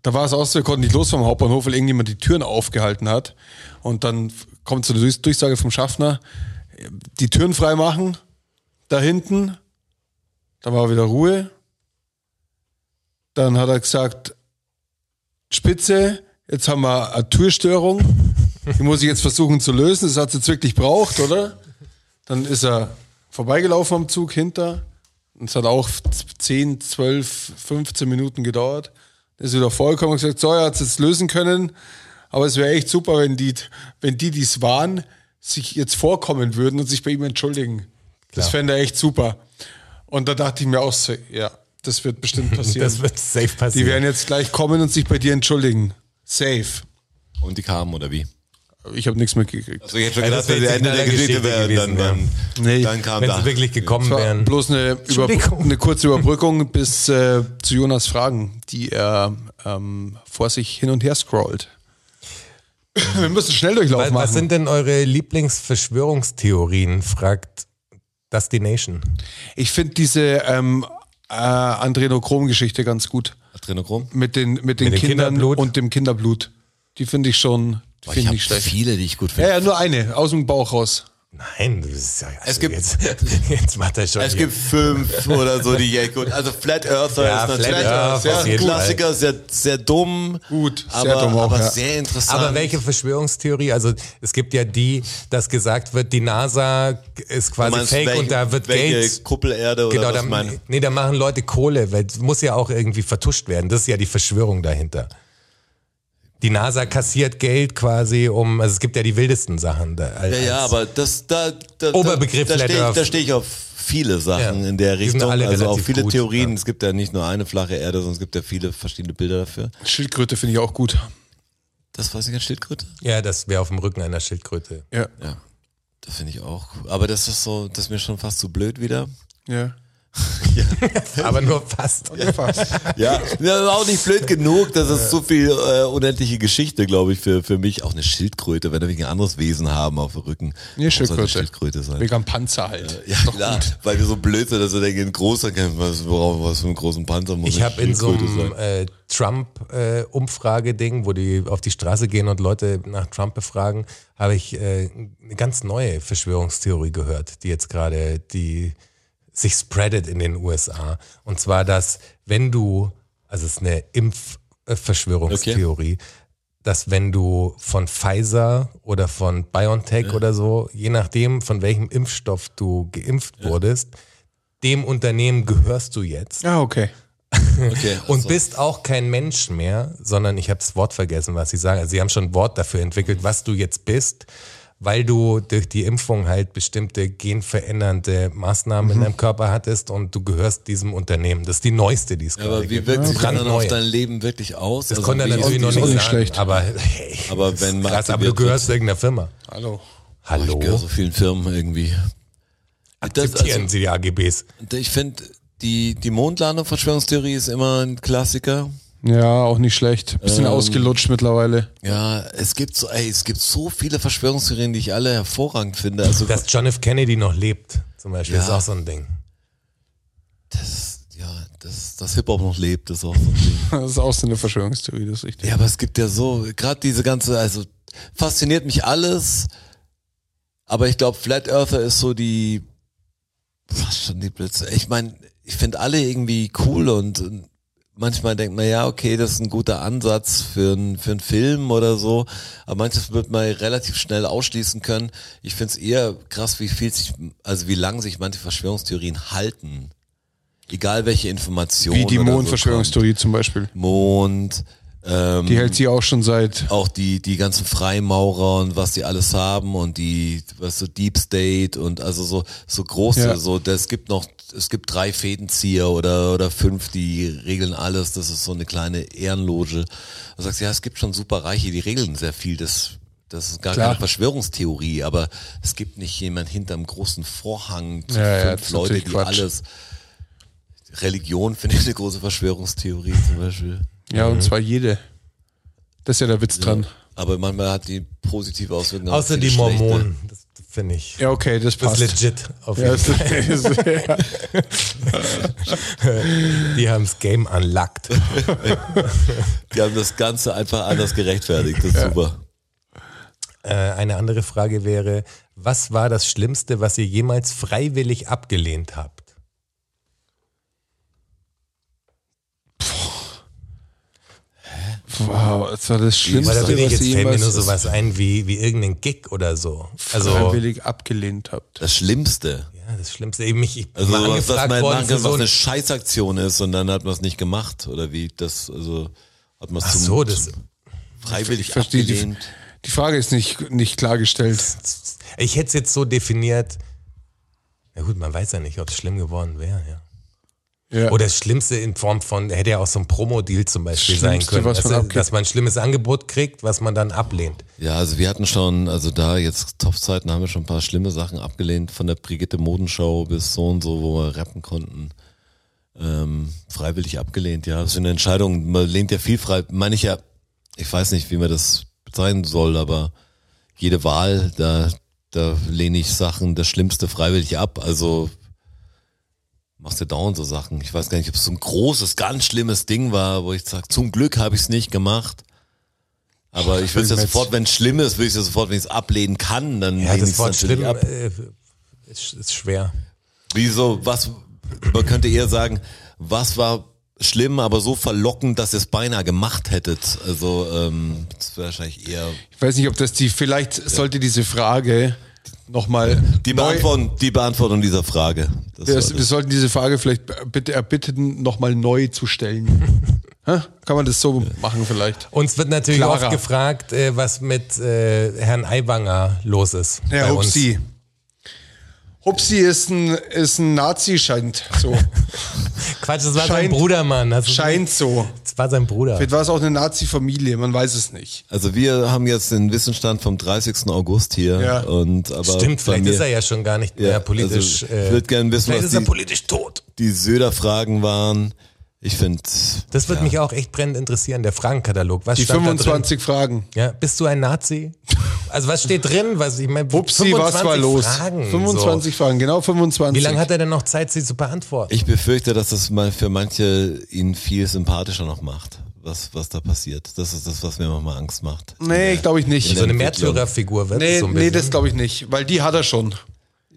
da war es auch so, wir konnten nicht los vom Hauptbahnhof, weil irgendjemand die Türen aufgehalten hat. Und dann kommt so eine Durchs- Durchsage vom Schaffner, die Türen freimachen, da hinten. Da war wieder Ruhe. Dann hat er gesagt, Spitze, jetzt haben wir eine Türstörung. Die muss ich jetzt versuchen zu lösen. Das hat es jetzt wirklich braucht, oder? Dann ist er vorbeigelaufen am Zug hinter. Und es hat auch 10, 12, 15 Minuten gedauert. Dann ist wieder vorgekommen und gesagt, so, er hat es jetzt lösen können. Aber es wäre echt super, wenn die, wenn die, die es waren, sich jetzt vorkommen würden und sich bei ihm entschuldigen. Das fände er echt super. Und da dachte ich mir auch so, ja, das wird bestimmt [laughs] passieren. Das wird safe die passieren. werden jetzt gleich kommen und sich bei dir entschuldigen. Safe. Und die kamen, oder wie? Ich habe nichts mitgekriegt. Also ich hätte schon gedacht, das das wäre Ende der eine Geschichte Geschichte wäre, dann, dann, Nee. dann kam Wenn da. sie wirklich gekommen wären. bloß eine, [laughs] eine kurze Überbrückung bis äh, zu Jonas Fragen, die er ähm, vor sich hin und her scrollt. Wir müssen Schnelldurchlauf Was, machen. was sind denn eure Lieblingsverschwörungstheorien? Fragt Destination. ich finde diese ähm, äh, Adrenochrom-Geschichte ganz gut. Adrenochrom? Mit den, mit den dem Kindern Kinderblut? und dem Kinderblut. Die finde ich schon finde ich ich habe nicht schlecht. viele, die ich gut Ja, finde. ja, nur eine, aus dem Bauch raus. Nein, das ist ja, also Es gibt- jetzt, [laughs] jetzt macht er schon. Es hier. gibt fünf oder so, die echt gut. Also Flat Earther Ja, ist natürlich Earth sehr auf jeden Klassiker, sehr, sehr dumm. Gut, aber, sehr dumm auch, aber ja. sehr interessant. Aber welche Verschwörungstheorie? Also es gibt ja die, dass gesagt wird, die NASA ist quasi meinst, fake welche, und da wird welche Geld. Kuppelerde oder Genau, was da, meine nee, da machen Leute Kohle, weil es muss ja auch irgendwie vertuscht werden. Das ist ja die Verschwörung dahinter. Die NASA kassiert Geld quasi um, also es gibt ja die wildesten Sachen. Da, Ja, ja, aber das, da, da, Oberbegriff da, da stehe ich, da steh ich auf viele Sachen Ja, in der Richtung. alle Also auch viele gut, Theorien. ja. Es gibt ja nicht nur eine flache Erde, sondern es gibt ja viele verschiedene Bilder dafür. Schildkröte finde ich auch gut. Das weiß ich als Schildkröte? Ja, das wäre auf dem Rücken einer Schildkröte. Ja. Ja. Das finde ich auch cool. Aber das ist so, das ist mir schon fast zu blöd wieder. Ja. [laughs] Aber nur fast. Fast. Ja, ja auch nicht blöd genug. Das ist so viel äh, unendliche Geschichte, glaube ich, für, für mich. Auch eine Schildkröte, wenn wir ein anderes Wesen haben auf dem Rücken. Nee, Schildkröte. Schildkröte sein. Wegen am Panzer halt. Ja, klar, weil wir so blöd sind, dass wir denken, ein großer, was, worauf, was für einen großen Panzer muss Ich habe in so einem äh, Trump-Umfrage-Ding, wo die auf die Straße gehen und Leute nach Trump befragen, habe ich äh, eine ganz neue Verschwörungstheorie gehört, die jetzt gerade die sich spreadet in den USA. Und zwar, dass wenn du, also es ist eine Impfverschwörungstheorie, dass wenn du von Pfizer oder von BioNTech oder so, je nachdem von welchem Impfstoff du geimpft wurdest, dem Unternehmen gehörst du jetzt. Ja, okay. Okay, [laughs] und also, bist auch kein Mensch mehr, sondern ich habe das Wort vergessen, was sie sagen. Also sie haben schon ein Wort dafür entwickelt, was du jetzt bist, weil du durch die Impfung halt bestimmte genverändernde Maßnahmen Mhm. in deinem Körper hattest und du gehörst diesem Unternehmen. Das ist die neueste, die es aber gerade wie gibt. wirkt sich das dann auf dein Leben wirklich aus? Das Also konnte er natürlich noch nicht sagen, nicht schlecht. aber hey, Aber [laughs] das wenn man krass, aber du gehörst irgendeiner Firma. Hallo. Ich gehöre Hallo, so vielen Firmen irgendwie. Das, akzeptieren also, Sie die AGBs. ich finde, die, die Mondlandung-Verschwörungstheorie ist immer ein Klassiker. Ja, auch nicht schlecht. Bisschen Ähm, ausgelutscht mittlerweile. Ja, es gibt so, ey, es gibt so viele Verschwörungstheorien, die ich alle hervorragend finde. Also Dass John F. Kennedy noch lebt, zum Beispiel, Ja. ist auch so ein Ding. das, ja, das, das Hip-Hop noch lebt, ist auch so ein Ding. [laughs] Das ist auch so eine Verschwörungstheorie, das ist richtig. Ja, aber es gibt ja so, gerade diese ganze, also fasziniert mich alles, aber ich glaube, Flat Earther ist so die, was schon die Blitze. Ich meine, ich finde alle irgendwie cool und, und manchmal denkt man, ja, okay, das ist ein guter Ansatz für, ein, für einen Film oder so, aber manches wird man relativ schnell ausschließen können. Ich finde es eher krass, wie viel sich, also wie lang sich manche Verschwörungstheorien halten. Egal welche Informationen. Wie die oder so Mondverschwörungstheorie zum Beispiel. Mond, ähm, Die hält sie auch schon seit. auch die, die ganzen Freimaurer und was die alles haben und die, was so Deep State und also so, so große, Ja. so, das gibt noch, es gibt drei Fädenzieher oder, oder fünf, die regeln alles, das ist so eine kleine Ehrenloge. Du sagst, ja, es gibt schon super Reiche, die regeln sehr viel, das, das ist gar Klar. keine Verschwörungstheorie, aber es gibt nicht jemand hinterm großen Vorhang, zu Ja, ja, fünf ist Leute, die Quatsch. alles, Religion [laughs] finde ich eine große Verschwörungstheorie zum Beispiel. Ja, und zwar jede. Das ist ja der Witz dran. Aber manchmal hat die positive Auswirkungen. Außer die. Mormonen, das finde ich. Ja, okay, das Das passt. ist legit. Auf Ja, jeden das Fall. ist, ja. [laughs] Die haben das Game unlocked. Die haben das Ganze einfach anders gerechtfertigt. Das ist super. Äh, eine andere Frage wäre, was war das Schlimmste, was ihr jemals freiwillig abgelehnt habt? Wow, das war das Schlimmste, Weil da bin ich was jetzt fällt mir nur sowas ein wie, wie irgendein Gig oder so. Also, freiwillig abgelehnt habt. Das Schlimmste. ja, das Schlimmste, eben mich, ich Also mal was, was kann, so was ein eine Scheißaktion ist und dann hat man es nicht gemacht. Oder wie das, also hat man es so, das, freiwillig Ich verstehe die, abgelehnt. die Frage ist nicht, nicht klargestellt. ich hätte es jetzt so definiert, na gut, man weiß ja nicht, ob es schlimm geworden wäre, ja. Ja. Oder das Schlimmste in Form von, hätte ja auch so ein Promo-Deal zum Beispiel sein Schlimmste, können, was dass, man dass man ein schlimmes Angebot kriegt, was man dann ablehnt. Ja, also wir hatten schon, also da jetzt Topfzeiten haben wir schon ein paar schlimme Sachen abgelehnt, von der Brigitte Modenschau bis so und so, wo wir rappen konnten. Ähm, freiwillig abgelehnt, ja. Das ist eine Entscheidung, man lehnt ja viel frei, meine ich ja, ich weiß nicht, wie man das sein soll, aber jede Wahl, da, da lehne ich Sachen, das Schlimmste freiwillig ab. Also machst du dauernd so Sachen. Ich weiß gar nicht, ob es so ein großes, ganz schlimmes Ding war, wo ich sage, zum Glück habe ich es nicht gemacht. Aber ich will es ja Jetzt- sofort, wenn es schlimm ist, will ich es ja sofort, wenn ich es ablehnen kann, dann Ja, lehne das ich's Wort natürlich schlimm ab. äh, ist, ist schwer. Wieso, was, man könnte eher sagen, was war schlimm, aber so verlockend, dass ihr es beinahe gemacht hättet. Also, ähm, das wäre wahrscheinlich eher. Ich weiß nicht, ob das die, vielleicht sollte diese Frage nochmal. Die Beantwortung, die Beantwortung dieser Frage. Das Wir, sollten diese Frage vielleicht bitte erbitten, nochmal neu zu stellen. [laughs] Kann man das so machen vielleicht? Uns wird natürlich Klarer. oft gefragt, äh, was mit äh, Herrn Aiwanger los ist. Herr bei uns. Hupsi. Ist ein, ist ein Nazi, scheint so. [laughs] Quatsch, das war sein Scheint- Bruder, Mann. Du- scheint so. Das war sein Bruder. Vielleicht war es auch eine Nazi-Familie, man weiß es nicht. Also wir haben jetzt den Wissensstand vom 30. August hier. Ja. Und, aber Stimmt, vielleicht mir- ist er ja schon gar nicht mehr Ja, politisch. also, ich würd gern wissen, vielleicht was ist er die- politisch tot. die Söder-Fragen waren. Ich finde, Das würde mich auch echt brennend interessieren, der Fragenkatalog. Was Die stand 25 Fragen. Da drin? Ja, bist du ein Nazi? Also was steht drin? Was ich meine, Hupsi, was war los? Fragen, 25 Fragen, genau So. 25. Wie lange hat er denn noch Zeit, sie zu beantworten? ich befürchte, dass das mal für manche ihn viel sympathischer noch macht, was, was da passiert. Das ist das, was mir manchmal Angst macht. Nee, glaube ich nicht. so eine. Märtyrerfigur wird Nee, so ein nee, bisschen. das glaube ich nicht, weil die hat er schon.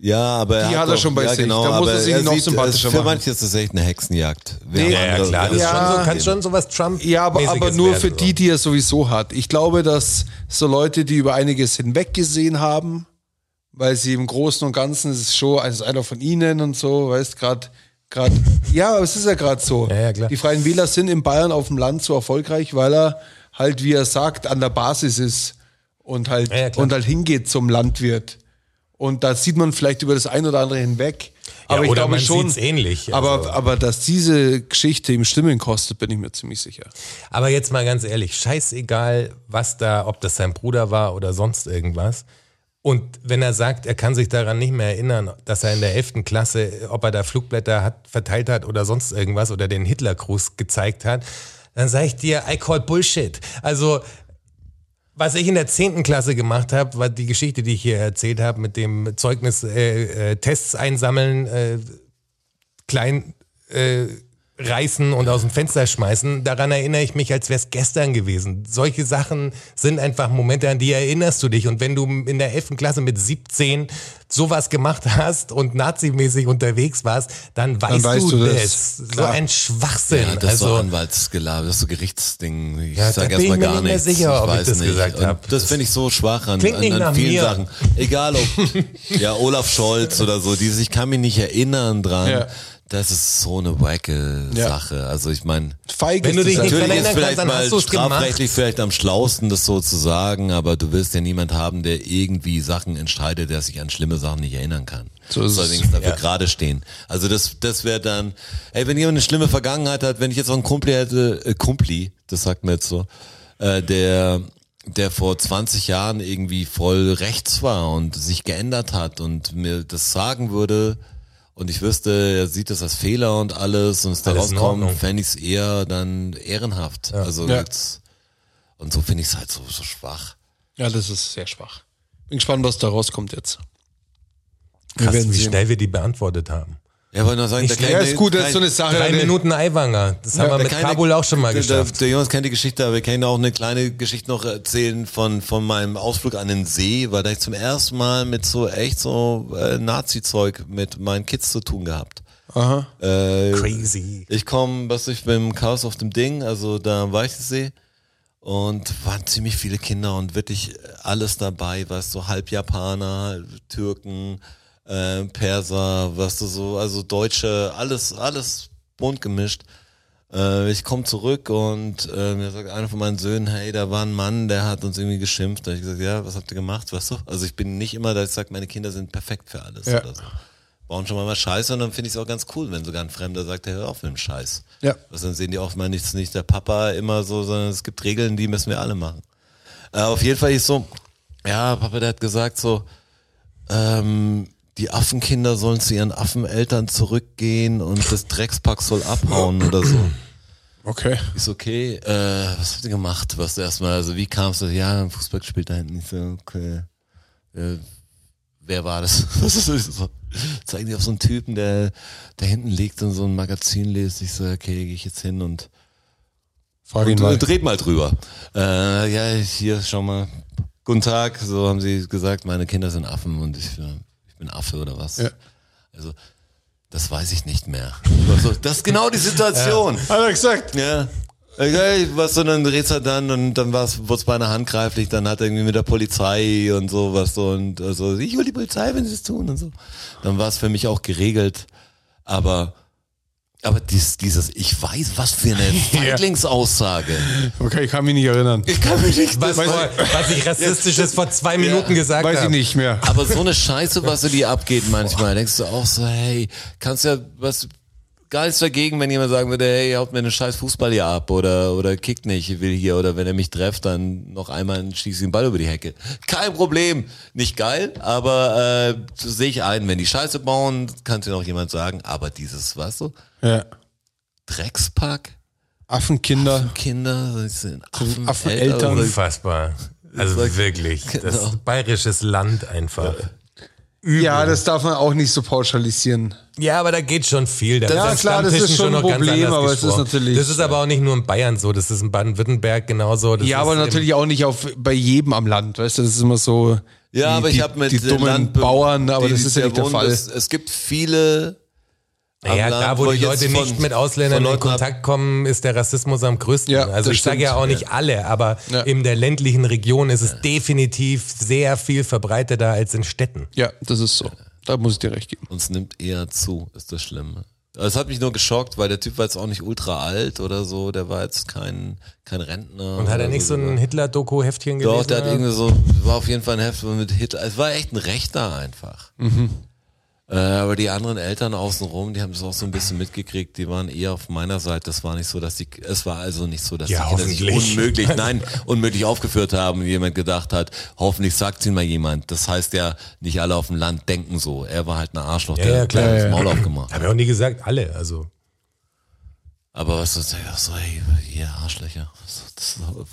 Ja, aber Die er hat er schon bei ja, sich. Genau, Da muss aber er sich noch sieht, sympathischer es- Für machen. manche ist das echt eine Hexenjagd. Nee, ja, ja, klar, das Ja. ist schon so, kann schon sowas Trump Ja, aber, aber nur für die, die er sowieso hat. Ich glaube, dass so Leute, die über einiges hinweggesehen haben, weil sie im Großen und Ganzen es ist schon, also einer von ihnen und so, weißt gerade, gerade, ja, aber es ist ja gerade so. Ja, ja, klar. Die Freien Wähler sind in Bayern auf dem Land so erfolgreich, weil er halt, wie er sagt, an der Basis ist und halt, Ja, und halt hingeht zum Landwirt. Und da sieht man vielleicht über das ein oder andere hinweg. Ja, Aber ich oder glaube schon, ähnlich, Aber, also. aber dass diese Geschichte ihm Stimmen kostet, bin ich mir ziemlich sicher. Aber jetzt mal ganz ehrlich, scheißegal, was da, ob das sein Bruder war oder sonst irgendwas. Und wenn er sagt, er kann sich daran nicht mehr erinnern, dass er in der 11. Klasse, ob er da Flugblätter hat, verteilt hat oder sonst irgendwas oder den Hitlergruß gezeigt hat, dann sage ich dir, I call Bullshit. Also, was ich in der 10. Klasse gemacht habe, war die Geschichte, die ich hier erzählt habe, mit dem Zeugnis, äh, äh, Tests einsammeln, äh, klein äh, reißen und aus dem Fenster schmeißen. Daran erinnere ich mich, als wäre es gestern gewesen. Solche Sachen sind einfach Momente, an die erinnerst du dich. Und wenn du in der 11. Klasse mit 17 sowas gemacht hast und nazimäßig unterwegs warst, dann weißt, weißt du, du das. So Klar. ein Schwachsinn. Ja, das ist so also, Anwaltsgelaber, das ist so Gerichtsding. Ich Ja, sag da bin erstmal ich mir gar nicht nichts. sicher, ob ich weiß das nicht. gesagt Und. Das finde ich so schwach an, an, an vielen mir. Sachen. Egal ob [laughs] ja, Olaf Scholz oder so, dieses, ich kann mich nicht erinnern dran. Ja. Das ist so eine wacke Ja. Sache. Also ich meine, Wenn ist du dich das nicht Natürlich ist vielleicht kannst, dann mal hast du es gemacht. strafrechtlich vielleicht am schlausten, das so zu sagen, aber du willst ja niemand haben, der irgendwie Sachen entscheidet, der sich an schlimme Sachen nicht erinnern kann. So ist es. allerdings dafür Ja. gerade stehen. Also das, das wäre dann, ey, wenn jemand eine schlimme Vergangenheit hat, wenn ich jetzt auch einen Kumpli hätte, äh, Kumpli, das sagt mir jetzt so, äh, der der vor 20 Jahren irgendwie voll rechts war und sich geändert hat und mir das sagen würde und ich wüsste, er sieht das als Fehler und alles und es da rauskommt, fände ich es eher dann ehrenhaft. Also Ja. jetzt, und so finde ich es halt so, so schwach. Ja, das ist sehr schwach. Bin gespannt, was da rauskommt jetzt. Wir krass, wie sehen. schnell wir die beantwortet haben. Ja, wollte nur sagen, der kennt- ist gut, das ist so eine Sache. Drei Minuten Eiwanger. Das haben wir mit keine- Kabul auch schon mal geschafft. Der Jonas kennt die Geschichte, aber wir können auch eine kleine Geschichte noch erzählen von, von meinem Ausflug an den See, weil da ich zum ersten Mal mit so echt so äh, Nazi-Zeug mit meinen Kids zu tun gehabt. Aha. Äh, Crazy. ich komme, was ich beim Chaos auf dem Ding, also da am Weichsee und waren ziemlich viele Kinder und wirklich alles dabei, weißt du, halb Japaner, Türken, äh, Perser, weißt du so, also Deutsche, alles, alles bunt gemischt. Äh, ich komme zurück und äh, mir sagt einer von meinen Söhnen, hey, da war ein Mann, der hat uns irgendwie geschimpft. Da hab ich gesagt, ja, was habt ihr gemacht, weißt du? Also ich bin nicht immer, dass ich sage, meine Kinder sind perfekt für alles Ja. oder so. Bauen schon mal was Scheiße und dann finde ich es auch ganz cool, wenn sogar ein Fremder sagt, hey, hör auf mit dem Scheiß. Ja. Also dann sehen die auch mal nicht, nicht der Papa immer so, sondern es gibt Regeln, die müssen wir alle machen. Äh, auf jeden Fall ist so, ja, Papa, der hat gesagt so, ähm, die Affenkinder sollen zu ihren Affeneltern zurückgehen und das Dreckspack soll abhauen oder so. Okay. Ist okay, äh, was habt ihr gemacht? Was erstmal, also wie kamst du? Ja, ein Fußball gespielt da hinten. Ich so, okay. Äh, wer war das? [laughs] Was ist das? So, zeigen die auf so einen Typen, der da hinten liegt und so ein Magazin liest. Ich so, okay, gehe ich jetzt hin und Frag ihn und, mal. äh, dreht mal drüber. Äh, ja, hier, schau mal. Guten Tag, so haben sie gesagt, meine Kinder sind Affen und ich, bin Affe oder was. Ja. Also, das weiß ich nicht mehr. Das ist genau die Situation. Hat er gesagt. Ja. Okay, was so, dann redst du dann und dann war's, wurde es beinahe handgreiflich, dann hat er irgendwie mit der Polizei und sowas so und also ich hol die Polizei, wenn sie es tun und so. Dann war es für mich auch geregelt, aber Aber dies, dieses, ich weiß, was für eine [laughs] Feindlingsaussage. Okay, ich kann mich nicht erinnern. Ich kann mich nicht. Was, vor, was ich rassistisches vor zwei Minuten gesagt Weiß ich habe. nicht mehr. Aber so eine Scheiße, was so die abgeht manchmal, denkst du auch so, hey, kannst ja was gar nichts dagegen, wenn jemand sagen würde, hey, haut mir eine scheiß Fußball hier ab oder, oder kickt nicht, ich will hier, oder wenn er mich trefft, dann noch einmal schießt den Ball über die Hecke. Kein Problem. Nicht geil, aber äh, sehe ich ein, wenn die Scheiße bauen, kann dir noch jemand sagen, aber dieses, weißt du, Ja. Dreckspack, Affenkinder. Kinder, das sind Affen, Affeneltern. oder- Unfassbar. Also wirklich. Das Genau. bayerisches Land einfach. Ja, das darf man auch nicht so pauschalisieren. Ja, aber da geht schon viel. Da Ja, klar, das ist schon ein noch ganz Problem, aber es ist natürlich- Das ist aber auch nicht nur in Bayern so, das ist in Baden-Württemberg genauso. Das ja, aber natürlich auch nicht auf, bei jedem am Land, weißt du, das ist immer so. Ja, die, aber ich habe mit die den dummen Landbe- Bauern, aber die- das ist ja nicht der Fall. Es, es gibt viele. Naja, am da Land, wo die Leute von- nicht mit Ausländern in Kontakt kommen, ist der Rassismus am größten. Ja, also ich sage ja auch nicht alle, aber Ja. in der ländlichen Region ist es definitiv sehr viel verbreiteter als in Städten. Ja, das ist so. Da muss ich dir recht geben. Uns nimmt eher zu, ist das Schlimme. Es hat mich nur geschockt, weil der Typ war jetzt auch nicht ultra alt oder so, der war jetzt kein, kein Rentner. Und hat er nicht so ein Hitler-Doku-Heftchen gelesen? Doch, der hat irgendwie so, war auf jeden Fall ein Heft mit Hitler. Es war echt ein Rechter einfach. Mhm. Äh, aber die anderen Eltern außenrum, die haben das auch so ein bisschen mitgekriegt, die waren eher auf meiner Seite. Das war nicht so, dass die, es war also nicht so, dass Ja, die Kinder sich unmöglich, [laughs] nein, unmöglich aufgeführt haben und jemand gedacht hat, hoffentlich sagt ihnen mal jemand. Das heißt ja, nicht alle auf dem Land denken so. Er war halt ein Arschloch, der, ja, klar. der Ja, das ja. Maul aufgemacht. Hab ich auch nie gesagt, alle. Also Aber was ist so, hey, ihr Arschlöcher. Das ist so,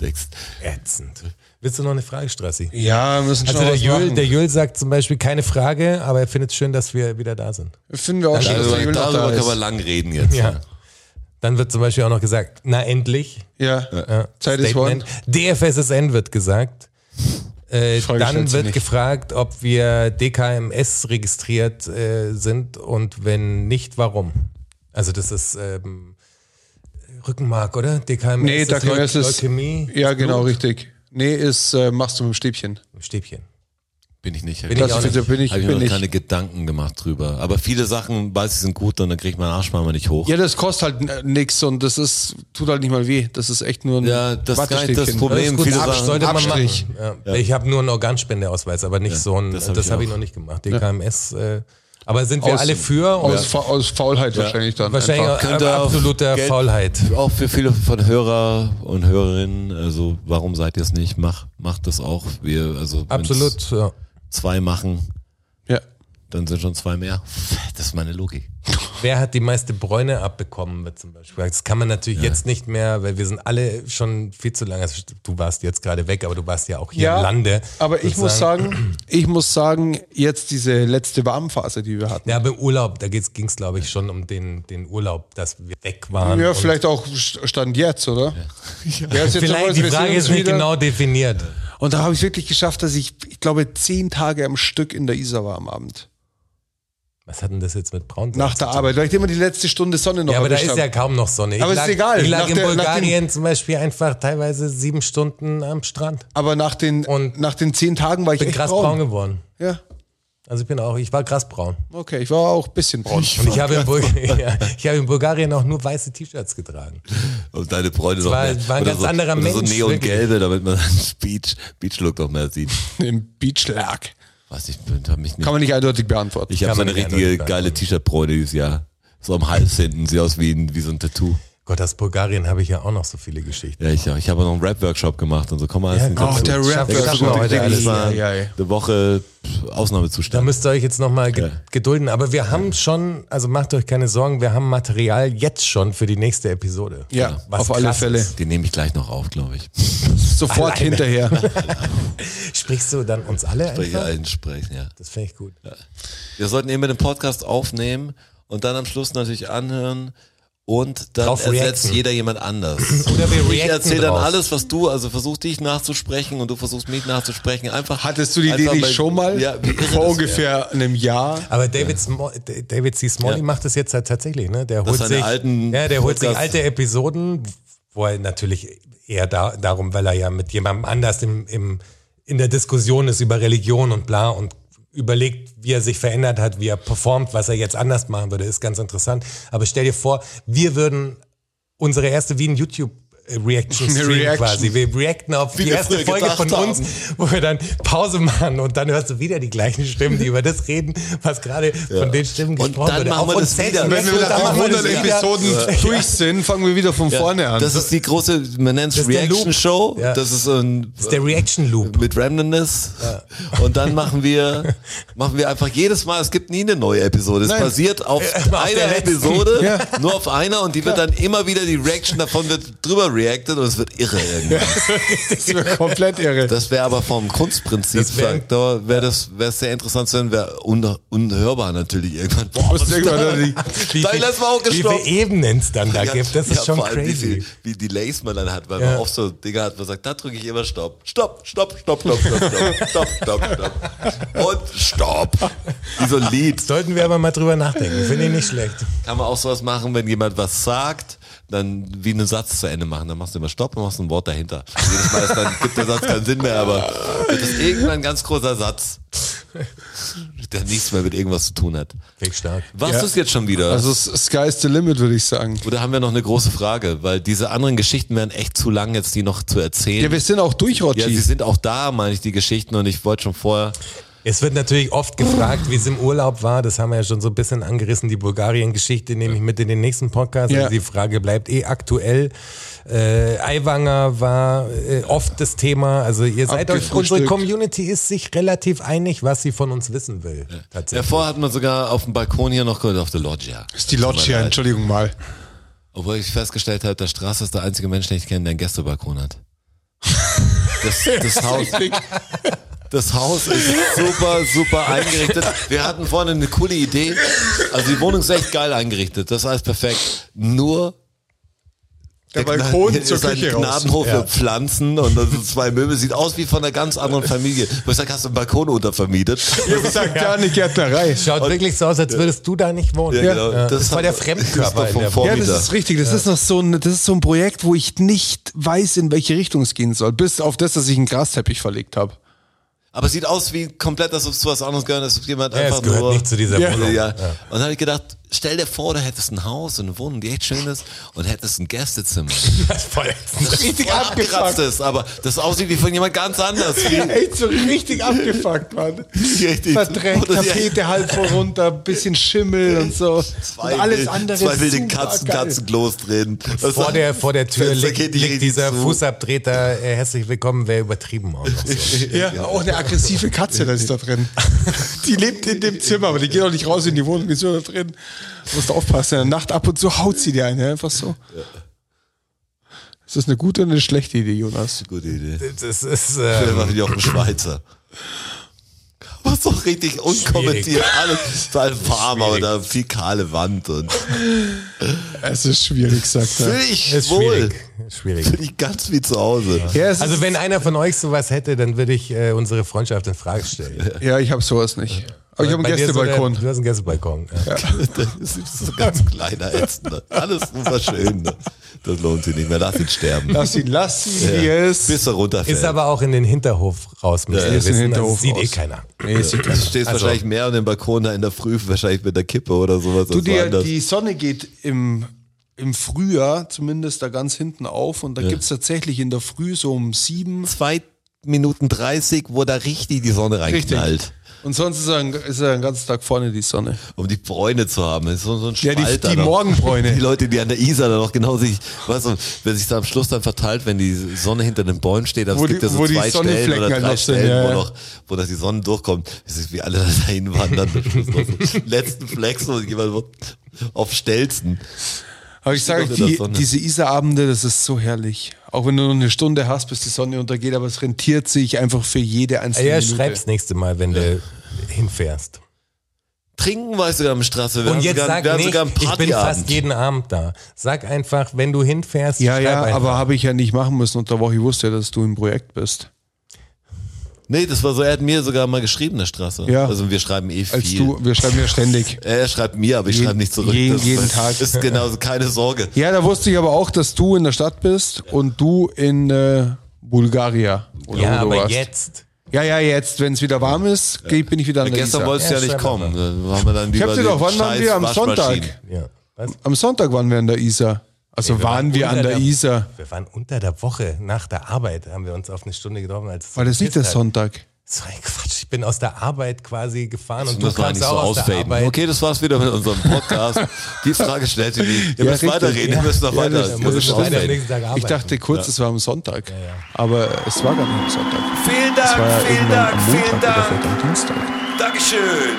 denkst, ätzend. Willst du noch eine Frage, Strassi? Ja, wir müssen schon Also der was Jöl, der Jöl sagt zum Beispiel keine Frage, aber er findet es schön, dass wir wieder da sind. Finden wir auch schon, dass der noch darüber da können wir ist. lang reden jetzt. Ja. Dann wird zum Beispiel auch noch gesagt, na endlich. Ja, Ja, Zeit ist Statement. DFSSN wird gesagt. Äh, dann wird nicht. gefragt, ob wir DKMS registriert äh, sind und wenn nicht, warum. Also das ist ähm, Rückenmark, oder? DKMS Nee, da Leu- ist. Leukämie. Ja, ist genau, Blut. richtig. Nee, ist, äh, machst du mit dem Stäbchen. Stäbchen. Bin ich nicht. Bin ich auch bitte bin ich, Habe ich mir bin noch ich. keine Gedanken gemacht drüber. Aber viele Sachen, weiß ich, sind gut und dann kriegt mein Arsch mal nicht hoch. Ja, das kostet halt äh, nix und das ist, tut halt nicht mal weh. Das ist echt nur ein Ja, das ist gar nicht das. Problem. Das ist gut, viele Abs- Sachen- sollte man machen. Abstrich. Ja. Ich habe nur einen Organspendeausweis, aber nicht so ein, das das hab ich habe ich noch nicht gemacht. DKMS, äh, aber sind wir Aus- alle für? Aus, Oder Fa aus Faulheit wahrscheinlich dann. wahrscheinlich einfach. Könnte ab- auf absoluter Geld- Faulheit. Auch für viele von Hörer und Hörerinnen, also warum seid ihr es nicht? Mach, macht das auch. Wir, also Absolut. Ja. zwei machen, Ja. dann sind schon zwei mehr. Das ist meine Logik. Wer hat die meiste Bräune abbekommen, wird zum Beispiel. Das kann man natürlich jetzt nicht mehr, weil wir sind alle schon viel zu lange. Also Du warst jetzt gerade weg, aber du warst ja auch hier Ja, im Lande. aber ich muss sozusagen. sagen, ich muss sagen, jetzt diese letzte Warmphase, die wir hatten. Ja, aber im Urlaub, da ging es, glaube ich, schon um den, den Urlaub, dass wir weg waren. Ja, vielleicht auch st- Stand jetzt, oder? Ja. [laughs] jetzt Vielleicht, die Frage ist nicht wieder. genau definiert. Und da habe ich wirklich geschafft, dass ich, ich glaube, zehn Tage am Stück in der Isar war am Abend. Was hat denn das jetzt mit Braun Nach der Arbeit, weil ich immer die letzte Stunde Sonne noch Ja, aber da ist habe. ja kaum noch Sonne. Ich Aber ist lag, egal. Ich lag Nach in der- Bulgarien zum Beispiel einfach teilweise sieben Stunden am Strand. aber nach den, Und nach den zehn Tagen war ich Bin echt krass braun. braun geworden. Ja, Also ich bin auch, ich war krass braun. okay, ich war auch ein bisschen braun. Und ich habe, in [laughs] Bul ja, ich habe in Bulgarien auch nur weiße T-Shirts getragen. Und deine Freunde noch war- mehr. war ein ganz so, anderer oder so Mensch, neongelbe, damit man [laughs] einen Beach, Beach-Look noch mehr sieht. Im Beachlag. Weiß ich, hab mich nicht. Kann man nicht eindeutig beantworten. Ich habe so eine richtige geile T-Shirt-Bräune dieses Jahr. So am Hals hinten, sieht aus wie, ein, wie so ein Tattoo. Gott, aus Bulgarien habe ich ja auch noch so viele Geschichten. Ja, ich, ich habe noch einen Rap-Workshop gemacht und so. Komm mal, Ja, ja, Oh, der Schaffen- Rap schaffen wir heute alles. Das war Ja, ja. eine Woche pff, Da Ausnahmezustand. müsst ihr euch jetzt nochmal ge Ja. gedulden. Aber wir haben schon, also macht euch keine Sorgen, wir haben Material jetzt schon für die nächste Episode. Ja, Was auf alle Fälle. ist. Den nehme ich gleich noch auf, glaube ich. [laughs] Sofort Alleine. hinterher. [laughs] Sprichst du dann uns alle Spreche einfach? einsprechen, ja. Das finde ich gut. Wir sollten eben den Podcast aufnehmen und dann am Schluss natürlich anhören und dann Drauf ersetzt reacten. jeder jemand anders. [clears throat] Oder wir ich erzähle dann alles, was du, also versuch dich nachzusprechen und du versuchst mich nachzusprechen. Einfach. Hattest du die Idee nicht schon mal? Ja, Vor ungefähr einem Jahr. Aber David, D- David C. Smalley Ja. macht das jetzt halt tatsächlich, ne? Der holt sich, alten ja, der holt sich alte Episoden, wo er natürlich eher da, darum, weil er ja mit jemandem anders im, im, in der Diskussion ist über Religion und bla und überlegt, wie er sich verändert hat, wie er performt, was er jetzt anders machen würde, ist ganz interessant. Aber stell dir vor, wir würden unsere erste wie ein YouTube Reaction [laughs] Stream Reaction. quasi. Wir reacten auf Wie die erste Folge von uns, haben. wo wir dann Pause machen und dann hörst du wieder die gleichen Stimmen, die über das reden, was gerade von den Stimmen Und gesprochen dann wurde. machen wir das wieder. Wenn wir und nach dann machen wir das 100 wieder. Episoden durch sind, fangen wir wieder von vorne an. Das ist die große, man nennt es Reaction Loop. Show. Ja. Das ist ein Das ist der Reaction Loop. mit Randomness. Und dann machen wir, machen wir einfach jedes Mal, es gibt nie eine neue Episode. Es Nein. basiert auf Äh, auf einer. Episode, Ja. nur auf einer und die wird dann immer wieder, die Reaction davon wird drüber reacted und es wird irre irgendwann. [laughs] Das wäre komplett irre. Das wäre aber vom Kunstprinzip Das wär- Faktor, wäre das, wäre sehr interessant zu sein, wäre un, unhörbar natürlich irgendwann. Boah, Muss irgendwann dann die- Wie auch Wie gestoppt. viele Ebenen es dann da Ja, gibt, das ist ja, schon vor allem, Wie, crazy. viel, wie Delays man dann hat, weil Ja. man auch so Dinge hat, man sagt, da drücke ich immer Stopp. Stopp, Stopp, Stopp, Stopp, Stopp, Stopp, Stopp, Stopp, Stopp. Und Stopp. Wie so ein Lied. Sollten wir aber mal drüber nachdenken. Finde ich nicht schlecht. Kann man auch sowas machen, wenn jemand was sagt, dann wie einen Satz zu Ende machen. Dann machst du immer Stopp und machst ein Wort dahinter. Jedes Mal ist dann, gibt der Satz keinen Sinn mehr, aber wird es irgendwann ein ganz großer Satz, der nichts mehr mit irgendwas zu tun hat. Weg stark. Warst Ja. du es jetzt schon wieder? Also Sky's the limit, würde ich sagen. Oder haben wir noch eine große Frage? Weil diese anderen Geschichten wären echt zu lang, jetzt die noch zu erzählen. Ja, wir sind auch durch, Ja, sie Rotschi. sind auch da, meine ich, die Geschichten. Und ich wollte schon vorher. Es wird natürlich oft gefragt, wie es im Urlaub war. Das haben wir ja schon so ein bisschen angerissen. Die Bulgarien-Geschichte nehme ich mit in den nächsten Podcast. Ja. Also die Frage bleibt eh aktuell. Äh, Aiwanger war äh, oft das Thema. Also ihr seid euch, unsere. Community ist sich relativ einig, was sie von uns wissen will. Tatsächlich. Davor hat man sogar auf dem Balkon hier noch gehört, auf der Loggia. Ist die Loggia, Entschuldigung mal. Obwohl ich festgestellt habe, der Straße ist der einzige Mensch, den ich kenne, der einen Gästebalkon hat. [laughs] Das, das Haus. Das Haus ist super, super eingerichtet. Wir hatten vorne eine coole Idee. Also die Wohnung ist echt geil eingerichtet. Das ist alles perfekt. Nur Der Balkon Gna- zur ist ein Küche raus. Gnadenhof für Pflanzen und dann sind zwei Möbel. Sieht aus wie von einer ganz anderen Familie. Wo ich sag, hast du einen Balkon untervermietet? Ich gesagt, ja, eine Gärtnerei. Schaut wirklich so aus, als würdest du da nicht wohnen. Ja, genau. Das, Das war der Fremdkörper vom der Vor- Ja, Vormieter. das ist richtig. Das ist noch so ein, das ist so ein Projekt, wo ich nicht weiß, in welche Richtung es gehen soll. Bis auf das, dass ich einen Grasteppich verlegt habe. Aber es sieht aus wie komplett, als ob es zu was anderes gehört, als ob jemand Ja, einfach es gehört nur... nicht zu dieser Ja. Wohnung. Ja. Und dann habe ich gedacht, stell dir vor, du hättest ein Haus und eine Wohnung, die echt schön ist und hättest ein Gästezimmer. [laughs] Das ist voll- Richtig Voll abgeratzt ist, aber das aussieht wie von jemand ganz anders. Echt so richtig abgefuckt, Mann. Richtig. Verdreckt, Tapete [laughs] halb vor runter, bisschen Schimmel und so. zwei, und alles andere zwei wilde Katzen, drin. Das vor der, vor der Tür liegt, liegt dieser zu. Fußabtreter, äh, herzlich willkommen, wäre übertrieben auch noch so. Ja, auch eine aggressive Katze, da ist da drin. [laughs] Die lebt in dem Zimmer, aber die geht auch nicht raus in die Wohnung, die ist nur da drin. Du musst aufpassen, in der Nacht ab und zu haut sie dir eine, einfach so. Ist das eine gute oder eine schlechte Idee, Jonas? Gute Idee. Das ist, ähm, war wieder auf dem Schweizer. Was doch richtig unkommentiert. Alles allem warm, aber Schwierig. da viel kahle Wand und Es ist schwierig, sagt er. fühle ich ist wohl. schwierig. Schwierig. Fühle ich ganz wie zu Hause. Ja, es Also ist, wenn einer von euch sowas hätte, dann würde ich äh, unsere Freundschaft in Frage stellen. ja ich habe sowas nicht. Aber ich habe einen dir so der- Gästebalkon. Du hast einen Gästebalkon. Ja. [laughs] Das ist so ganz kleiner Ätzender. Alles super schön. ne? Das lohnt sich nicht mehr. Lass ihn sterben. Lass ihn, lass ihn, wie es. Bis er runterfällt. Ist aber auch in den Hinterhof raus, Ja, ist in den wissen. Hinterhof sieht eh raus. keiner. Nee, sieht Du keiner. stehst Also- wahrscheinlich mehr an dem Balkon da in der Früh, wahrscheinlich mit der Kippe oder sowas. Du, die, die Sonne geht im, im Frühjahr zumindest da ganz hinten auf und da gibt's tatsächlich in der Früh so um sieben. zwei Minuten 30, wo da richtig die Sonne reinknallt. Und sonst ist er, ein- ist er den ganzen Tag vorne, die Sonne. Um die Bräune zu haben. Das ist so, so ein Ja, die- die noch. Morgenbräune. [laughs] Die Leute, die an der Isar da noch genau sich, weißt du, wenn sich da am Schluss dann verteilt, wenn die Sonne hinter den Bäumen steht, aber Wo es gibt die- ja so wo die zwei Stellen oder halt drei noch sind, Stellen, ja, wo ja. noch, wo das die Sonne durchkommt. Es ist wie alle [laughs] da hinwandern. am Schluss noch so letzten Flex und jemand wird auf Stelzen. Aber ich sage die, diese Isarabende, das ist so herrlich. Auch wenn du nur eine Stunde hast, bis die Sonne untergeht, aber es rentiert sich einfach für jede einzelne Ja, Minute. schreib's nächste Mal, wenn du hinfährst. Trinken weißt du sogar am Straße. Wir Und jetzt sogar, sag wir nicht, sogar ich bin fast jeden Abend da. Sag einfach, wenn du hinfährst, Ja, ja, einfach. aber habe ich ja nicht machen müssen unter der Woche. Ich wusste ja, dass du im Projekt bist. Nee, das war so, er hat mir sogar mal geschrieben, der Straße. Ja. Also wir schreiben eh viel. Als du, wir schreiben ja ständig. [laughs] Er schreibt mir, aber ich schreibe nicht zurück. jeden- das jeden Tag. [laughs] Ist genauso, keine Sorge. Ja, da wusste ich aber auch, dass du in der Stadt bist und du in äh, Bulgaria. Oder ja, wo du aber warst. jetzt. Ja, ja, jetzt, wenn es wieder warm ist, geh- bin ich wieder an der Gestern Isar. wolltest du ja, Ja, nicht kommen. Dann waren wir dann Ich hab dir doch, den wann waren scheiß wir? Am Sonntag? Waschmaschinen. Ja. Was? Am Sonntag waren wir an der Isar. Also Nee, waren wir an unter der Isar. Wir waren unter der Woche nach der Arbeit, haben wir uns auf eine Stunde getroffen. Als es War das nicht der hat. Sonntag? So ein Quatsch. Ich bin aus der Arbeit quasi gefahren und du Das kamst nicht so auch aus der ausfaden. Arbeit. Okay, das war's wieder mit unserem Podcast. Die Frage stellt ihr nicht. Ihr Ja, müsst richtig. weiterreden, Ja. ihr müsst noch Ja, weiter. das- Das muss ich weiter am ausfaden. nächsten Tag arbeiten. Ich dachte kurz, es war am Sonntag. Aber es war gar nicht am Sonntag. Vielen Dank, ja vielen Dank, vielen Dank. Dienstag. Dankeschön.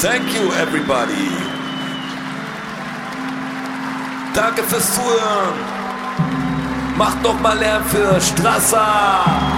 Thank you, everybody. Danke fürs Zuhören. Macht noch mal Lärm für Strasser.